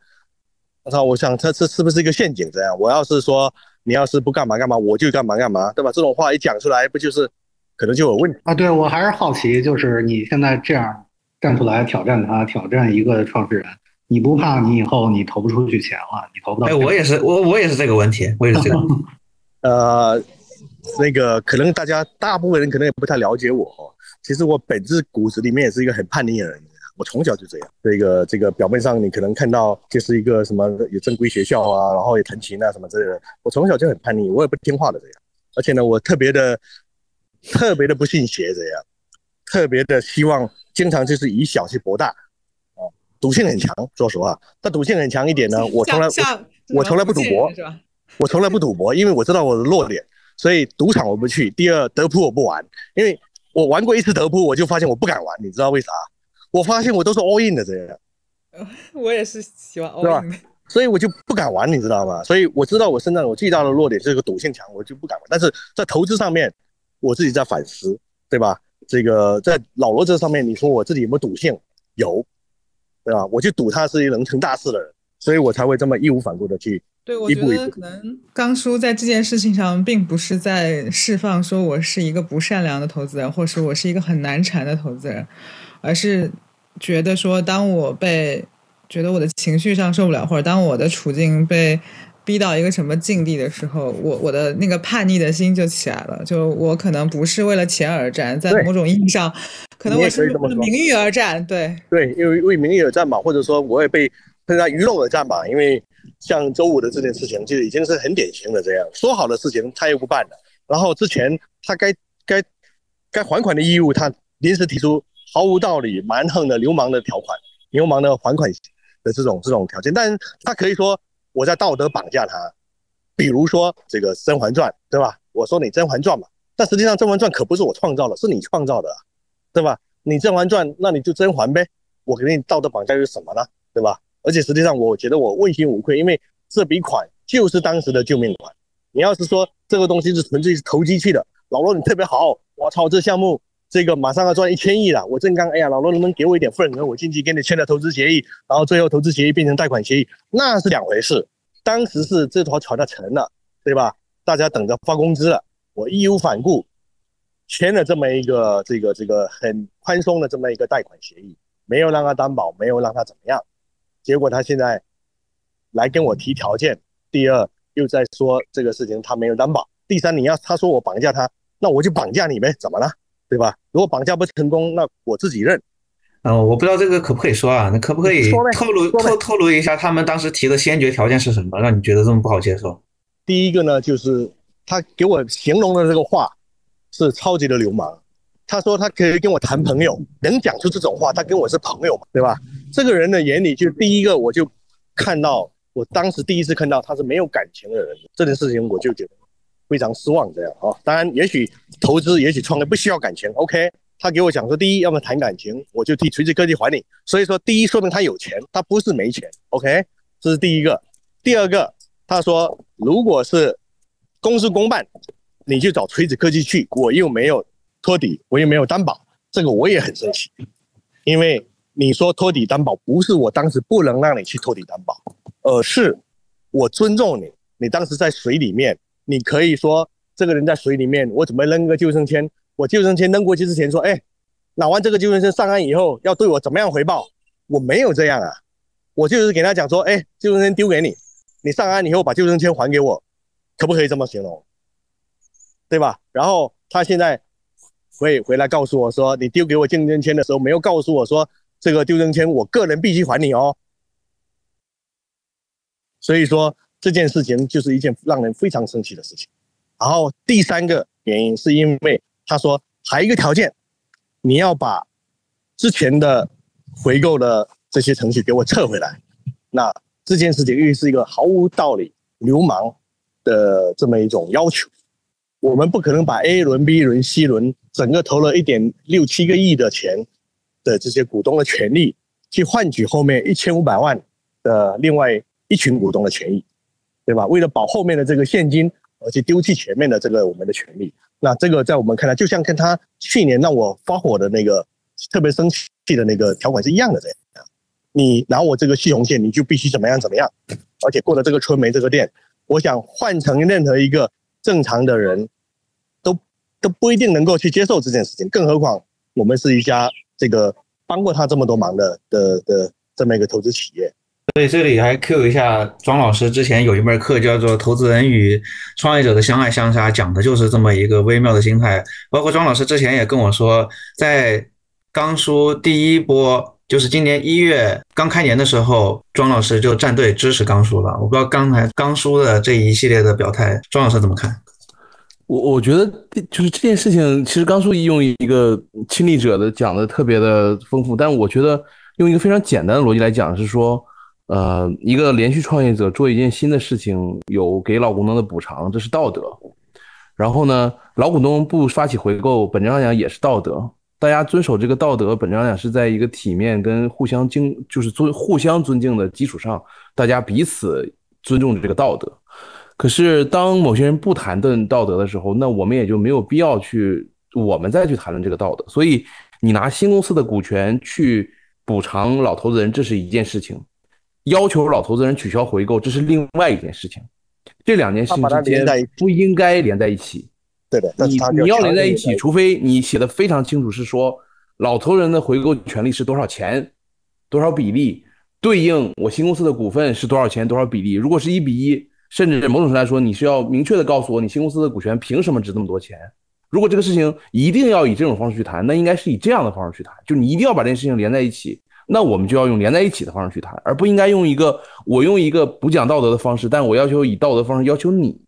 我操，我想这这是不是一个陷阱？这样，我要是说你要是不干嘛干嘛，我就干嘛干嘛，对吧？这种话一讲出来，不就是可能就有问题啊？对，我还是好奇，就是你现在这样站出来挑战他，挑战一个创始人，你不怕你以后你投不出去钱了？你投不到？哎，我也是，我我也是这个问题，我也是这个，[laughs] 呃。那个可能大家大部分人可能也不太了解我，哦其实我本质骨子里面也是一个很叛逆的人，我从小就这样。这个这个表面上你可能看到就是一个什么有正规学校啊，然后也弹琴啊什么之类的，我从小就很叛逆，我也不听话的这样。而且呢，我特别的特别的不信邪这样，特别的希望经常就是以小去博大啊，赌性很强。说实话，但赌性很强一点呢，我从来我从来不赌博，[laughs] 我从来不赌博，因为我知道我的弱点。所以赌场我不去，第二德扑我不玩，因为我玩过一次德扑，我就发现我不敢玩，你知道为啥？我发现我都是 all in 的这样。[laughs] 我也是喜欢 all in 的，所以我就不敢玩，你知道吗？所以我知道我身上我最大的弱点是个赌性强，我就不敢玩。但是在投资上面，我自己在反思，对吧？这个在老罗这上面，你说我自己有没有赌性？有，对吧？我就赌他是一个能成大事的人，所以我才会这么义无反顾的去。对，我觉得可能刚叔在这件事情上，并不是在释放说我是一个不善良的投资人，或是我是一个很难缠的投资人，而是觉得说，当我被觉得我的情绪上受不了，或者当我的处境被逼到一个什么境地的时候，我我的那个叛逆的心就起来了。就我可能不是为了钱而战，在某种意义上，可能我是为了名誉而战。对对，因为为名誉而战嘛，或者说我也被被他娱乐而战吧，因为。像周五的这件事情，就已经是很典型的这样说好的事情，他又不办了。然后之前他该该该还款的义务，他临时提出毫无道理、蛮横的流氓的条款、流氓的还款的这种这种条件。但是他可以说我在道德绑架他，比如说这个《甄嬛传》，对吧？我说你《甄嬛传》嘛，但实际上《甄嬛传》可不是我创造的，是你创造的，对吧？你《甄嬛传》，那你就甄嬛呗，我给你道德绑架是什么呢？对吧？而且实际上，我觉得我问心无愧，因为这笔款就是当时的救命款。你要是说这个东西是纯粹是投机去的，老罗你特别好，我操，这项目这个马上要赚一千亿了。我正刚，哎呀，老罗能不能给我一点份额？我进去跟你签了投资协议，然后最后投资协议变成贷款协议，那是两回事。当时是这条船的成了，对吧？大家等着发工资了，我义无反顾签了这么一个这个这个很宽松的这么一个贷款协议，没有让他担保，没有让他怎么样。结果他现在来跟我提条件，第二又在说这个事情他没有担保，第三你要他说我绑架他，那我就绑架你呗，怎么了？对吧？如果绑架不成功，那我自己认。嗯，我不知道这个可不可以说啊？那可不可以透露透透露一下他们当时提的先决条件是什么，让你觉得这么不好接受？第一个呢，就是他给我形容的这个话是超级的流氓。他说他可以跟我谈朋友，能讲出这种话，他跟我是朋友嘛，对吧？这个人的眼里，就第一个我就看到，我当时第一次看到他是没有感情的人，这件事情我就觉得非常失望。这样啊，当然也许投资，也许创业不需要感情，OK。他给我讲说，第一，要么谈感情，我就替垂直科技还你。所以说，第一，说明他有钱，他不是没钱。OK，这是第一个。第二个，他说，如果是公事公办，你就找垂直科技去，我又没有托底，我又没有担保，这个我也很生气。因为你说托底担保，不是我当时不能让你去托底担保，而是我尊重你。你当时在水里面，你可以说这个人在水里面，我怎么扔个救生圈？我救生圈扔过去之前说，哎，拿完这个救生圈上岸以后要对我怎么样回报？我没有这样啊，我就是给他讲说，哎，救生圈丢给你，你上岸以后把救生圈还给我，可不可以这么形容？对吧？然后他现在会回来告诉我说，你丢给我救生圈的时候没有告诉我说这个救生圈我个人必须还你哦。所以说这件事情就是一件让人非常生气的事情。然后第三个原因是因为。他说还有一个条件，你要把之前的回购的这些程序给我撤回来。那这件事情又是一个毫无道理、流氓的这么一种要求。我们不可能把 A 轮、B 轮、C 轮整个投了一点六七个亿的钱的这些股东的权利，去换取后面一千五百万的另外一群股东的权益，对吧？为了保后面的这个现金，而去丢弃前面的这个我们的权利。那这个在我们看来，就像跟他去年让我发火的那个特别生气的那个条款是一样的，这样。你拿我这个系红线，你就必须怎么样怎么样，而且过了这个村没这个店。我想换成任何一个正常的人，都都不一定能够去接受这件事情，更何况我们是一家这个帮过他这么多忙的的的这么一个投资企业。所以这里还 Q 一下庄老师，之前有一门课叫做《投资人与创业者的相爱相杀》，讲的就是这么一个微妙的心态。包括庄老师之前也跟我说，在刚叔第一波，就是今年一月刚开年的时候，庄老师就站队支持刚叔了。我不知道刚才刚叔的这一系列的表态，庄老师怎么看？我我觉得就是这件事情，其实刚叔用一个亲历者的讲的特别的丰富，但我觉得用一个非常简单的逻辑来讲是说。呃，一个连续创业者做一件新的事情，有给老股东的补偿，这是道德。然后呢，老股东不发起回购，本质上讲也是道德。大家遵守这个道德，本质上讲是在一个体面跟互相敬，就是尊互相尊敬的基础上，大家彼此尊重这个道德。可是当某些人不谈论道德的时候，那我们也就没有必要去我们再去谈论这个道德。所以你拿新公司的股权去补偿老投资人，这是一件事情。要求老投资人取消回购，这是另外一件事情。这两件事情之间不应该连在一起。对的，你你要连在一起，除非你写的非常清楚，是说老投资人的回购权利是多少钱，多少比例，对应我新公司的股份是多少钱，多少比例。如果是一比一，甚至某种程度来说，你是要明确的告诉我，你新公司的股权凭什么值这么多钱。如果这个事情一定要以这种方式去谈，那应该是以这样的方式去谈，就你一定要把这件事情连在一起。那我们就要用连在一起的方式去谈，而不应该用一个我用一个不讲道德的方式，但我要求以道德方式要求你。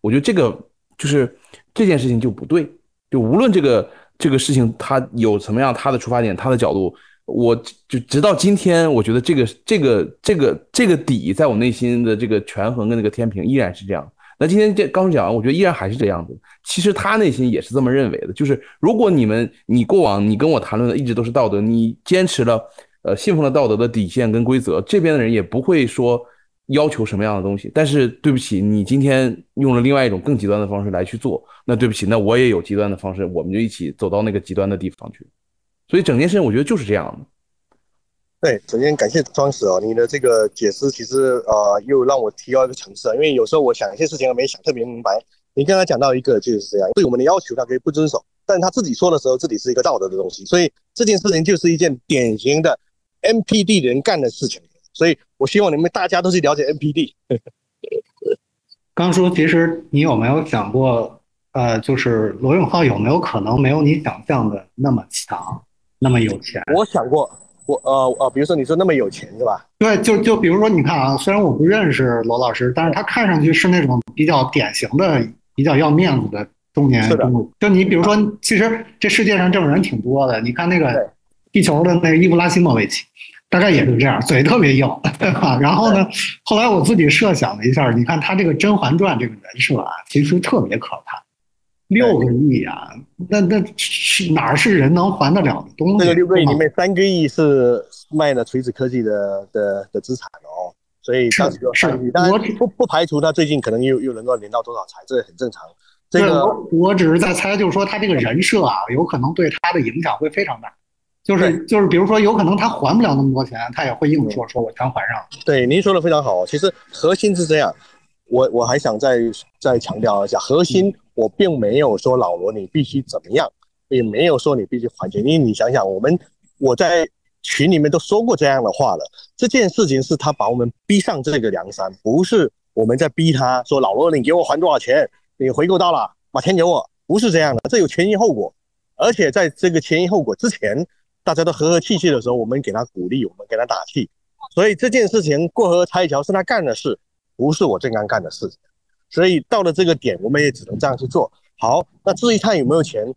我觉得这个就是这件事情就不对。就无论这个这个事情它有什么样他的出发点、他的角度，我就直到今天，我觉得这个这个这个这个底在我内心的这个权衡跟那个天平依然是这样。那今天这刚讲完，我觉得依然还是这样子。其实他内心也是这么认为的，就是如果你们你过往你跟我谈论的一直都是道德，你坚持了。呃，信奉了道德的底线跟规则，这边的人也不会说要求什么样的东西。但是对不起，你今天用了另外一种更极端的方式来去做，那对不起，那我也有极端的方式，我们就一起走到那个极端的地方去。所以整件事情我觉得就是这样的。对，首先感谢庄史哦，你的这个解释其实呃又让我提高一个层次，因为有时候我想一些事情没想特别明白。你刚才讲到一个就是这样，对我们的要求他可以不遵守，但他自己说的时候自己是一个道德的东西，所以这件事情就是一件典型的 NPD 人干的事情。所以我希望你们大家都去了解 NPD。[laughs] 刚叔，其实你有没有想过，呃，就是罗永浩有没有可能没有你想象的那么强，那么有钱？我想过，我呃呃，比如说你说那么有钱是吧？对，就就比如说你看啊，虽然我不认识罗老师，但是他看上去是那种比较典型的、比较要面子的中年人物。就你比如说，其实这世界上这种人挺多的。你看那个地球的那个伊布拉希莫维奇。大概也是这样，嘴特别硬，[laughs] 对吧？然后呢，后来我自己设想了一下，你看他这个《甄嬛传》这个人设啊，其实特别可怕，六个亿啊，那那是哪是人能还得了的东西？这个六个亿里面，三个亿是卖了锤子科技的的的资产哦，所以是是，当然不不排除他最近可能又又能够领到多少财，这很正常。这个我只是在猜，就是说他这个人设啊，有可能对他的影响会非常大。就是就是，比如说，有可能他还不了那么多钱，他也会硬说说我全还上。对，您说的非常好。其实核心是这样，我我还想再再强调一下，核心我并没有说老罗你必须怎么样，也没有说你必须还钱。因为你想想，我们我在群里面都说过这样的话了。这件事情是他把我们逼上这个梁山，不是我们在逼他说老罗你给我还多少钱，你回购到了把钱给我，不是这样的，这有前因后果，而且在这个前因后果之前。大家都和和气气的时候，我们给他鼓励，我们给他打气。所以这件事情过河拆桥是他干的事，不是我正刚干的事情。所以到了这个点，我们也只能这样去做好。那至于他有没有钱，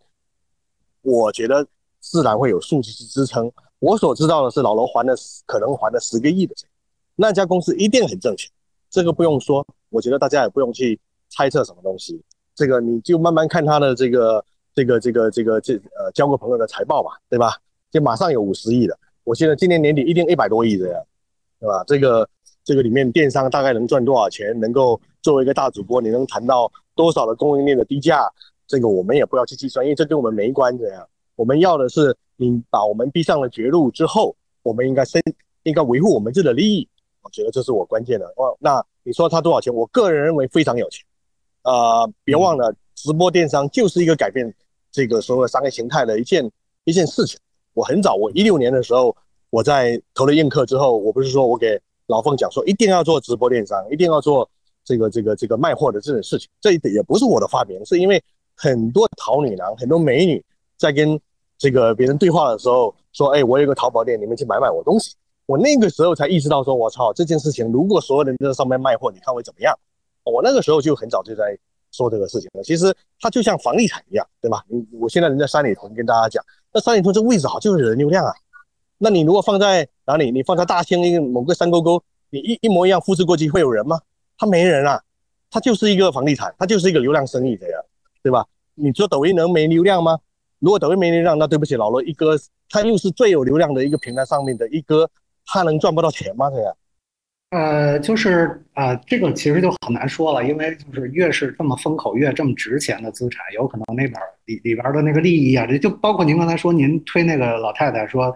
我觉得自然会有数据去支撑。我所知道的是，老罗还了可能还了十个亿的钱，那家公司一定很挣钱，这个不用说。我觉得大家也不用去猜测什么东西，这个你就慢慢看他的这个这个这个这个这呃交个朋友的财报吧，对吧？就马上有五十亿的，我记得今年年底一定一百多亿这样，对吧？这个这个里面电商大概能赚多少钱？能够作为一个大主播，你能谈到多少的供应链的低价？这个我们也不要去计算，因为这跟我们没关这样。我们要的是你把我们逼上了绝路之后，我们应该先应该维护我们自己的利益。我觉得这是我关键的。哦，那你说他多少钱？我个人认为非常有钱。呃，别忘了，直播电商就是一个改变这个所有商业形态的一件一件事情。我很早，我一六年的时候，我在投了映客之后，我不是说我给老凤讲说一定要做直播电商，一定要做这个这个这个卖货的这种事情，这一点也不是我的发明，是因为很多淘女郎、很多美女在跟这个别人对话的时候说，哎，我有个淘宝店，你们去买买我东西。我那个时候才意识到说，我操，这件事情如果所有人都在上面卖货，你看会怎么样？我那个时候就很早就在说这个事情了。其实它就像房地产一样，对吧？你我现在人在三里屯跟大家讲。那三里屯这位置好，就是人流量啊。那你如果放在哪里？你放在大兴一个某个山沟沟，你一一模一样复制过去，会有人吗？他没人啊，他就是一个房地产，他就是一个流量生意的呀，对吧？你说抖音能没流量吗？如果抖音没流量，那对不起，老罗一哥，他又是最有流量的一个平台上面的一哥，他能赚不到钱吗？这样？呃，就是呃，这个其实就很难说了，因为就是越是这么风口、越这么值钱的资产，有可能那边里里边的那个利益啊，这就包括您刚才说您推那个老太太说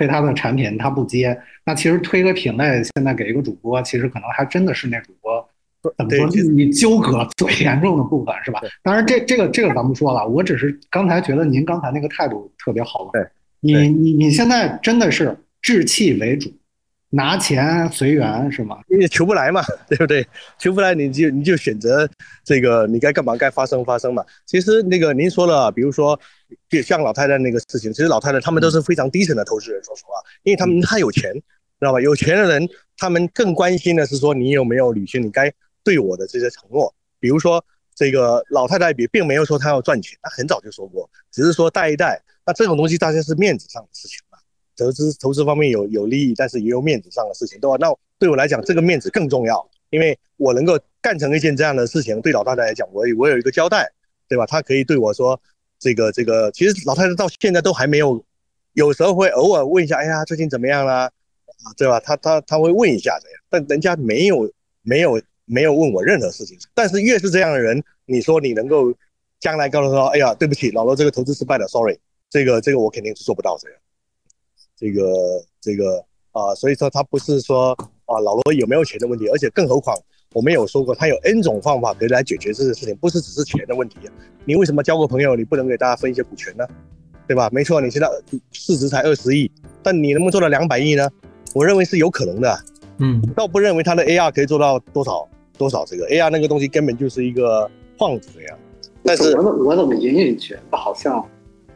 推他的产品，他不接，那其实推个品类，现在给一个主播，其实可能还真的是那主播怎么说利益纠葛最严重的部分，是吧？当然，这这个这个咱不说了，我只是刚才觉得您刚才那个态度特别好。对，你你你现在真的是置气为主。拿钱随缘是吗？因为求不来嘛，[laughs] 对不对？求不来你就你就选择这个，你该干嘛该发生发生嘛。其实那个您说了，比如说，就像老太太那个事情，其实老太太他们都是非常低层的投资人，说实话，因为他们太有钱，知道吧？有钱的人他们更关心的是说你有没有履行你该对我的这些承诺。比如说这个老太太比并没有说她要赚钱，她很早就说过，只是说带一带。那这种东西大家是面子上的事情。投资投资方面有有利益，但是也有面子上的事情，对吧？那对我来讲，这个面子更重要，因为我能够干成一件这样的事情，对老太太来讲，我我有一个交代，对吧？她可以对我说，这个这个，其实老太太到现在都还没有，有时候会偶尔问一下，哎呀，最近怎么样啦？啊，对吧？她她她会问一下这样，但人家没有没有没有问我任何事情。但是越是这样的人，你说你能够将来告诉说，哎呀，对不起，老罗这个投资失败了，sorry，这个这个我肯定是做不到这样。这个这个啊，所以说他不是说啊老罗有没有钱的问题，而且更何况我们有说过，他有 N 种方法可以来解决这个事情，不是只是钱的问题。你为什么交个朋友，你不能给大家分一些股权呢？对吧？没错，你现在市值才二十亿，但你能不能做到两百亿呢？我认为是有可能的。嗯，倒不认为它的 AR 可以做到多少多少这个 AR 那个东西根本就是一个幌子这样。但是我我怎么隐隐觉得好像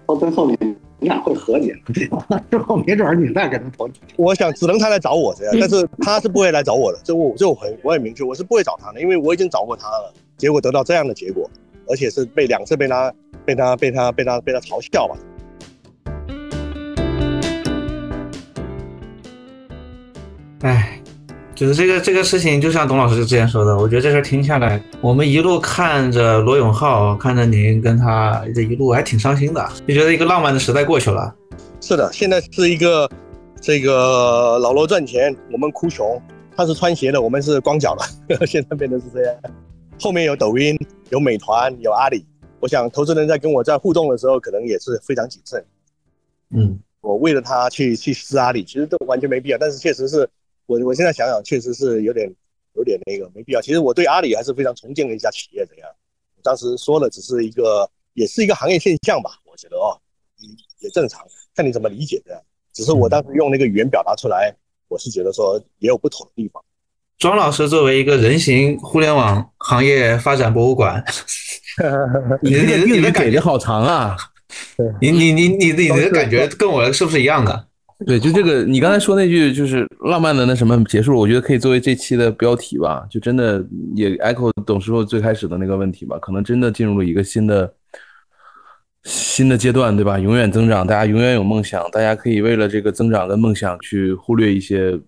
到最后你你俩会和解，[laughs] 之后没准儿你再给他投。我想只能他来找我这样，但是他是不会来找我的，这我这我很我很明确，我是不会找他的，因为我已经找过他了，结果得到这样的结果，而且是被两次被他被他被他被他被他嘲笑吧。哎，就是这个这个事情，就像董老师之前说的，我觉得这事儿听下来，我们一路看着罗永浩，看着您跟他这一路，还挺伤心的，就觉得一个浪漫的时代过去了。是的，现在是一个这个老罗赚钱，我们哭穷，他是穿鞋的，我们是光脚的，[laughs] 现在变成是这样。后面有抖音，有美团，有阿里，我想投资人在跟我在互动的时候，可能也是非常谨慎。嗯，我为了他去去撕阿里，其实都完全没必要，但是确实是。我我现在想想，确实是有点有点那个没必要。其实我对阿里还是非常崇敬的一家企业，这样。当时说的只是一个，也是一个行业现象吧，我觉得哦，也正常，看你怎么理解这样。只是我当时用那个语言表达出来，我是觉得说也有不同的地方。庄老师作为一个人形互联网行业发展博物馆，[laughs] 你的你的感觉好长啊！你你你你你的感觉跟我是不是一样的？对，就这个，你刚才说那句就是浪漫的那什么结束，我觉得可以作为这期的标题吧。就真的也 echo 董师傅最开始的那个问题吧，可能真的进入了一个新的新的阶段，对吧？永远增长，大家永远有梦想，大家可以为了这个增长跟梦想去忽略一些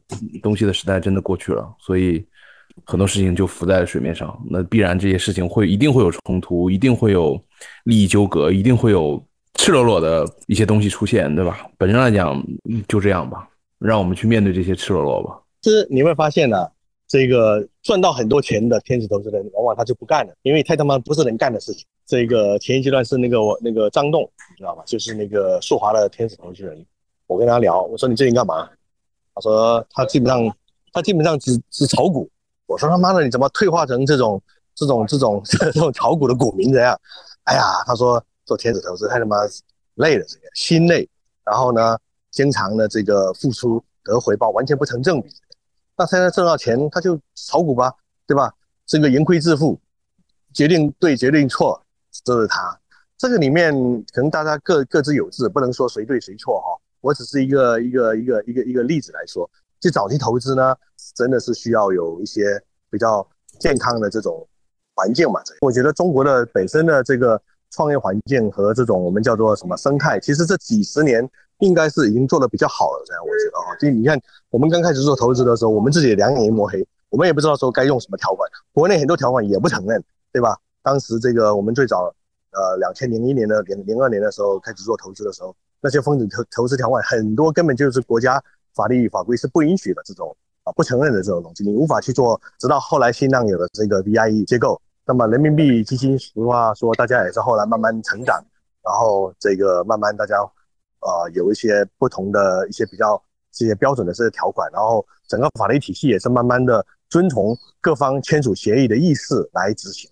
东西的时代真的过去了，所以很多事情就浮在了水面上。那必然这些事情会一定会有冲突，一定会有利益纠葛，一定会有。赤裸裸的一些东西出现，对吧？本身来讲就这样吧，让我们去面对这些赤裸裸吧。其实你会发现呢，这个赚到很多钱的天使投资人，往往他就不干了，因为太他妈不是能干的事情。这个前一阶段是那个我那个张栋，你知道吧？就是那个速华的天使投资人。我跟他聊，我说你最近干嘛？他说他基本上他基本上只只炒股。我说他妈的你怎么退化成这种这种这种 [laughs] 这种炒股的股民这样？哎呀，他说。做天使投资太他妈累了，这个心累，然后呢，经常的这个付出得回报完全不成正比。那现在挣到钱，他就炒股吧，对吧？这个盈亏自负，决定对决定错，都是他。这个里面可能大家各各自有志，不能说谁对谁错哈。我只是一个一个一个一个一个例子来说，就早期投资呢，真的是需要有一些比较健康的这种环境嘛。我觉得中国的本身的这个。创业环境和这种我们叫做什么生态，其实这几十年应该是已经做的比较好了。这样我觉得哈，就你看我们刚开始做投资的时候，我们自己两眼一抹黑，我们也不知道说该用什么条款，国内很多条款也不承认，对吧？当时这个我们最早呃两千零一年的零零二年的时候开始做投资的时候，那些风险投投资条款很多根本就是国家法律法规是不允许的这种啊不承认的这种东西，你无法去做。直到后来新浪有了这个 VIE 结构。那么人民币基金，实话说，大家也是后来慢慢成长，然后这个慢慢大家，呃，有一些不同的一些比较这些标准的这些条款，然后整个法律体系也是慢慢的遵从各方签署协议的意思来执行，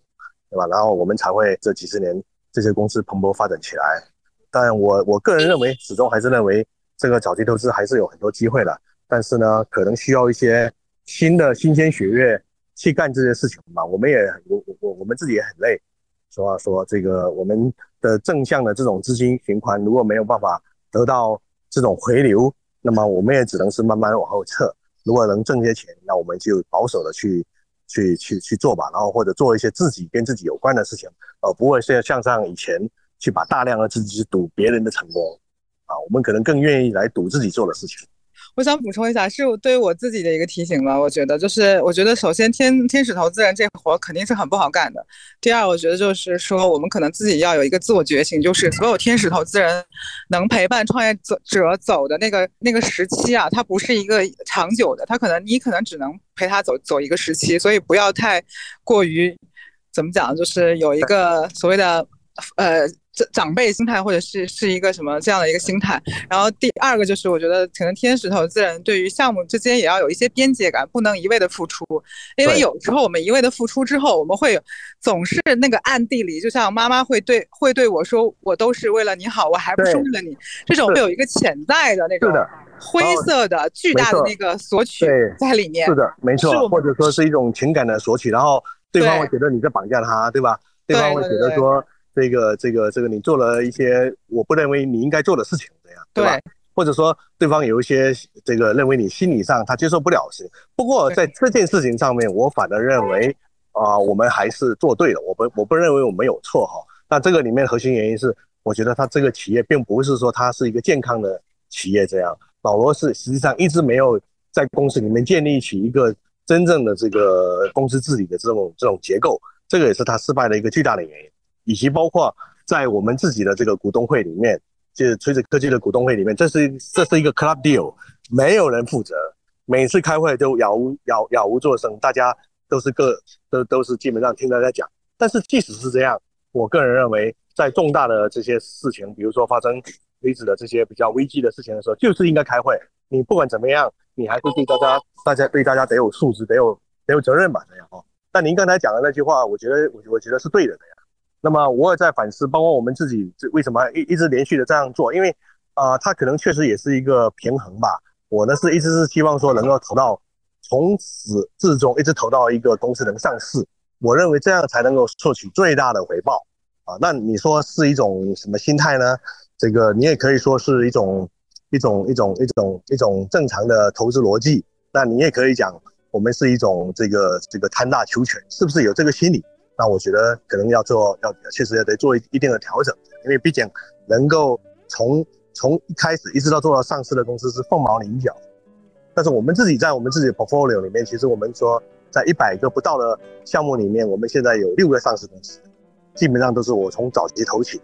对吧？然后我们才会这几十年这些公司蓬勃发展起来。但我我个人认为，始终还是认为这个早期投资还是有很多机会的，但是呢，可能需要一些新的新鲜血液。去干这些事情嘛，我们也我我我我们自己也很累。实话说，这个我们的正向的这种资金循环如果没有办法得到这种回流，那么我们也只能是慢慢往后撤。如果能挣些钱，那我们就保守的去去去去做吧，然后或者做一些自己跟自己有关的事情，而不会像像上以前去把大量的资金去赌别人的成功啊。我们可能更愿意来赌自己做的事情。我想补充一下，是我对于我自己的一个提醒吧。我觉得就是，我觉得首先天天使投资人这活肯定是很不好干的。第二，我觉得就是说，我们可能自己要有一个自我觉醒，就是所有天使投资人能陪伴创业者走的那个那个时期啊，它不是一个长久的，它可能你可能只能陪他走走一个时期，所以不要太过于怎么讲，就是有一个所谓的呃。长长辈心态，或者是是一个什么这样的一个心态。然后第二个就是，我觉得可能天使投资人对于项目之间也要有一些边界感，不能一味的付出。因为有时候我们一味的付出之后，我们会总是那个暗地里，就像妈妈会对会对我说：“我都是为了你好，我还不是为了你。”这种会有一个潜在的那种灰色的巨大的那个索取在里面。是的，没错，或者说是一种情感的索取，然后对方会觉得你在绑架他，对吧？对方会觉得说。这个这个这个，你做了一些我不认为你应该做的事情，这样对吧？或者说对方有一些这个认为你心理上他接受不了事。不过在这件事情上面，我反而认为啊，我们还是做对了。我不我不认为我们有错哈。那这个里面核心原因是，我觉得他这个企业并不是说它是一个健康的企业这样。老罗是实际上一直没有在公司里面建立起一个真正的这个公司治理的这种这种结构，这个也是他失败的一个巨大的原因。以及包括在我们自己的这个股东会里面，就是垂直科技的股东会里面，这是这是一个 club deal，没有人负责，每次开会都杳无杳杳无作声，大家都是各都都是基本上听大家讲。但是即使是这样，我个人认为，在重大的这些事情，比如说发生离子的这些比较危机的事情的时候，就是应该开会。你不管怎么样，你还是对大家大家对大家得有素质，得有得有责任吧，这样哦。但您刚才讲的那句话，我觉得我我觉得是对的呀。那么我也在反思，包括我们自己这为什么一一直连续的这样做？因为啊，它可能确实也是一个平衡吧。我呢是一直是希望说能够投到从始至终一直投到一个公司能上市，我认为这样才能够获取最大的回报啊。那你说是一种什么心态呢？这个你也可以说是一种一种一种一种一种正常的投资逻辑。那你也可以讲我们是一种这个这个贪大求全，是不是有这个心理？那我觉得可能要做，要确实也得做一一定的调整，因为毕竟能够从从一开始一直到做到上市的公司是凤毛麟角。但是我们自己在我们自己的 portfolio 里面，其实我们说在一百个不到的项目里面，我们现在有六个上市公司，基本上都是我从早期投起。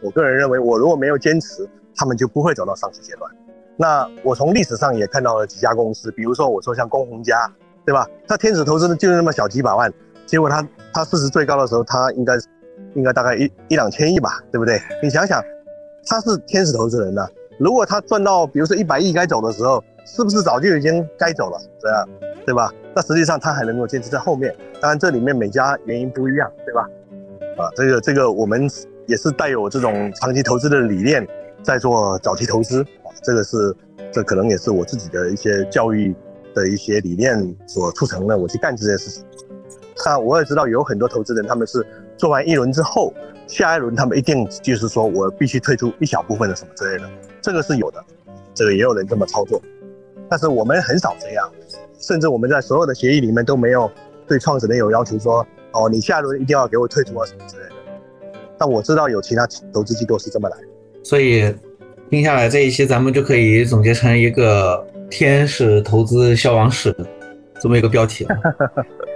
我个人认为，我如果没有坚持，他们就不会走到上市阶段。那我从历史上也看到了几家公司，比如说我说像龚鸿家，对吧？他天使投资的就是那么小几百万。结果他他市值最高的时候，他应该应该大概一一两千亿吧，对不对？你想想，他是天使投资人呢，如果他赚到比如说一百亿该走的时候，是不是早就已经该走了？这样对吧？那实际上他还能够坚持在后面，当然这里面每家原因不一样，对吧？啊，这个这个我们也是带有这种长期投资的理念在做早期投资啊，这个是这可能也是我自己的一些教育的一些理念所促成的，我去干这件事情。那我也知道有很多投资人，他们是做完一轮之后，下一轮他们一定就是说我必须退出一小部分的什么之类的，这个是有的，这个也有人这么操作，但是我们很少这样，甚至我们在所有的协议里面都没有对创始人有要求说，哦，你下一轮一定要给我退出啊什么之类的。但我知道有其他投资机构是这么来，所以听下来这一期咱们就可以总结成一个天使投资消亡史这么一个标题。[laughs]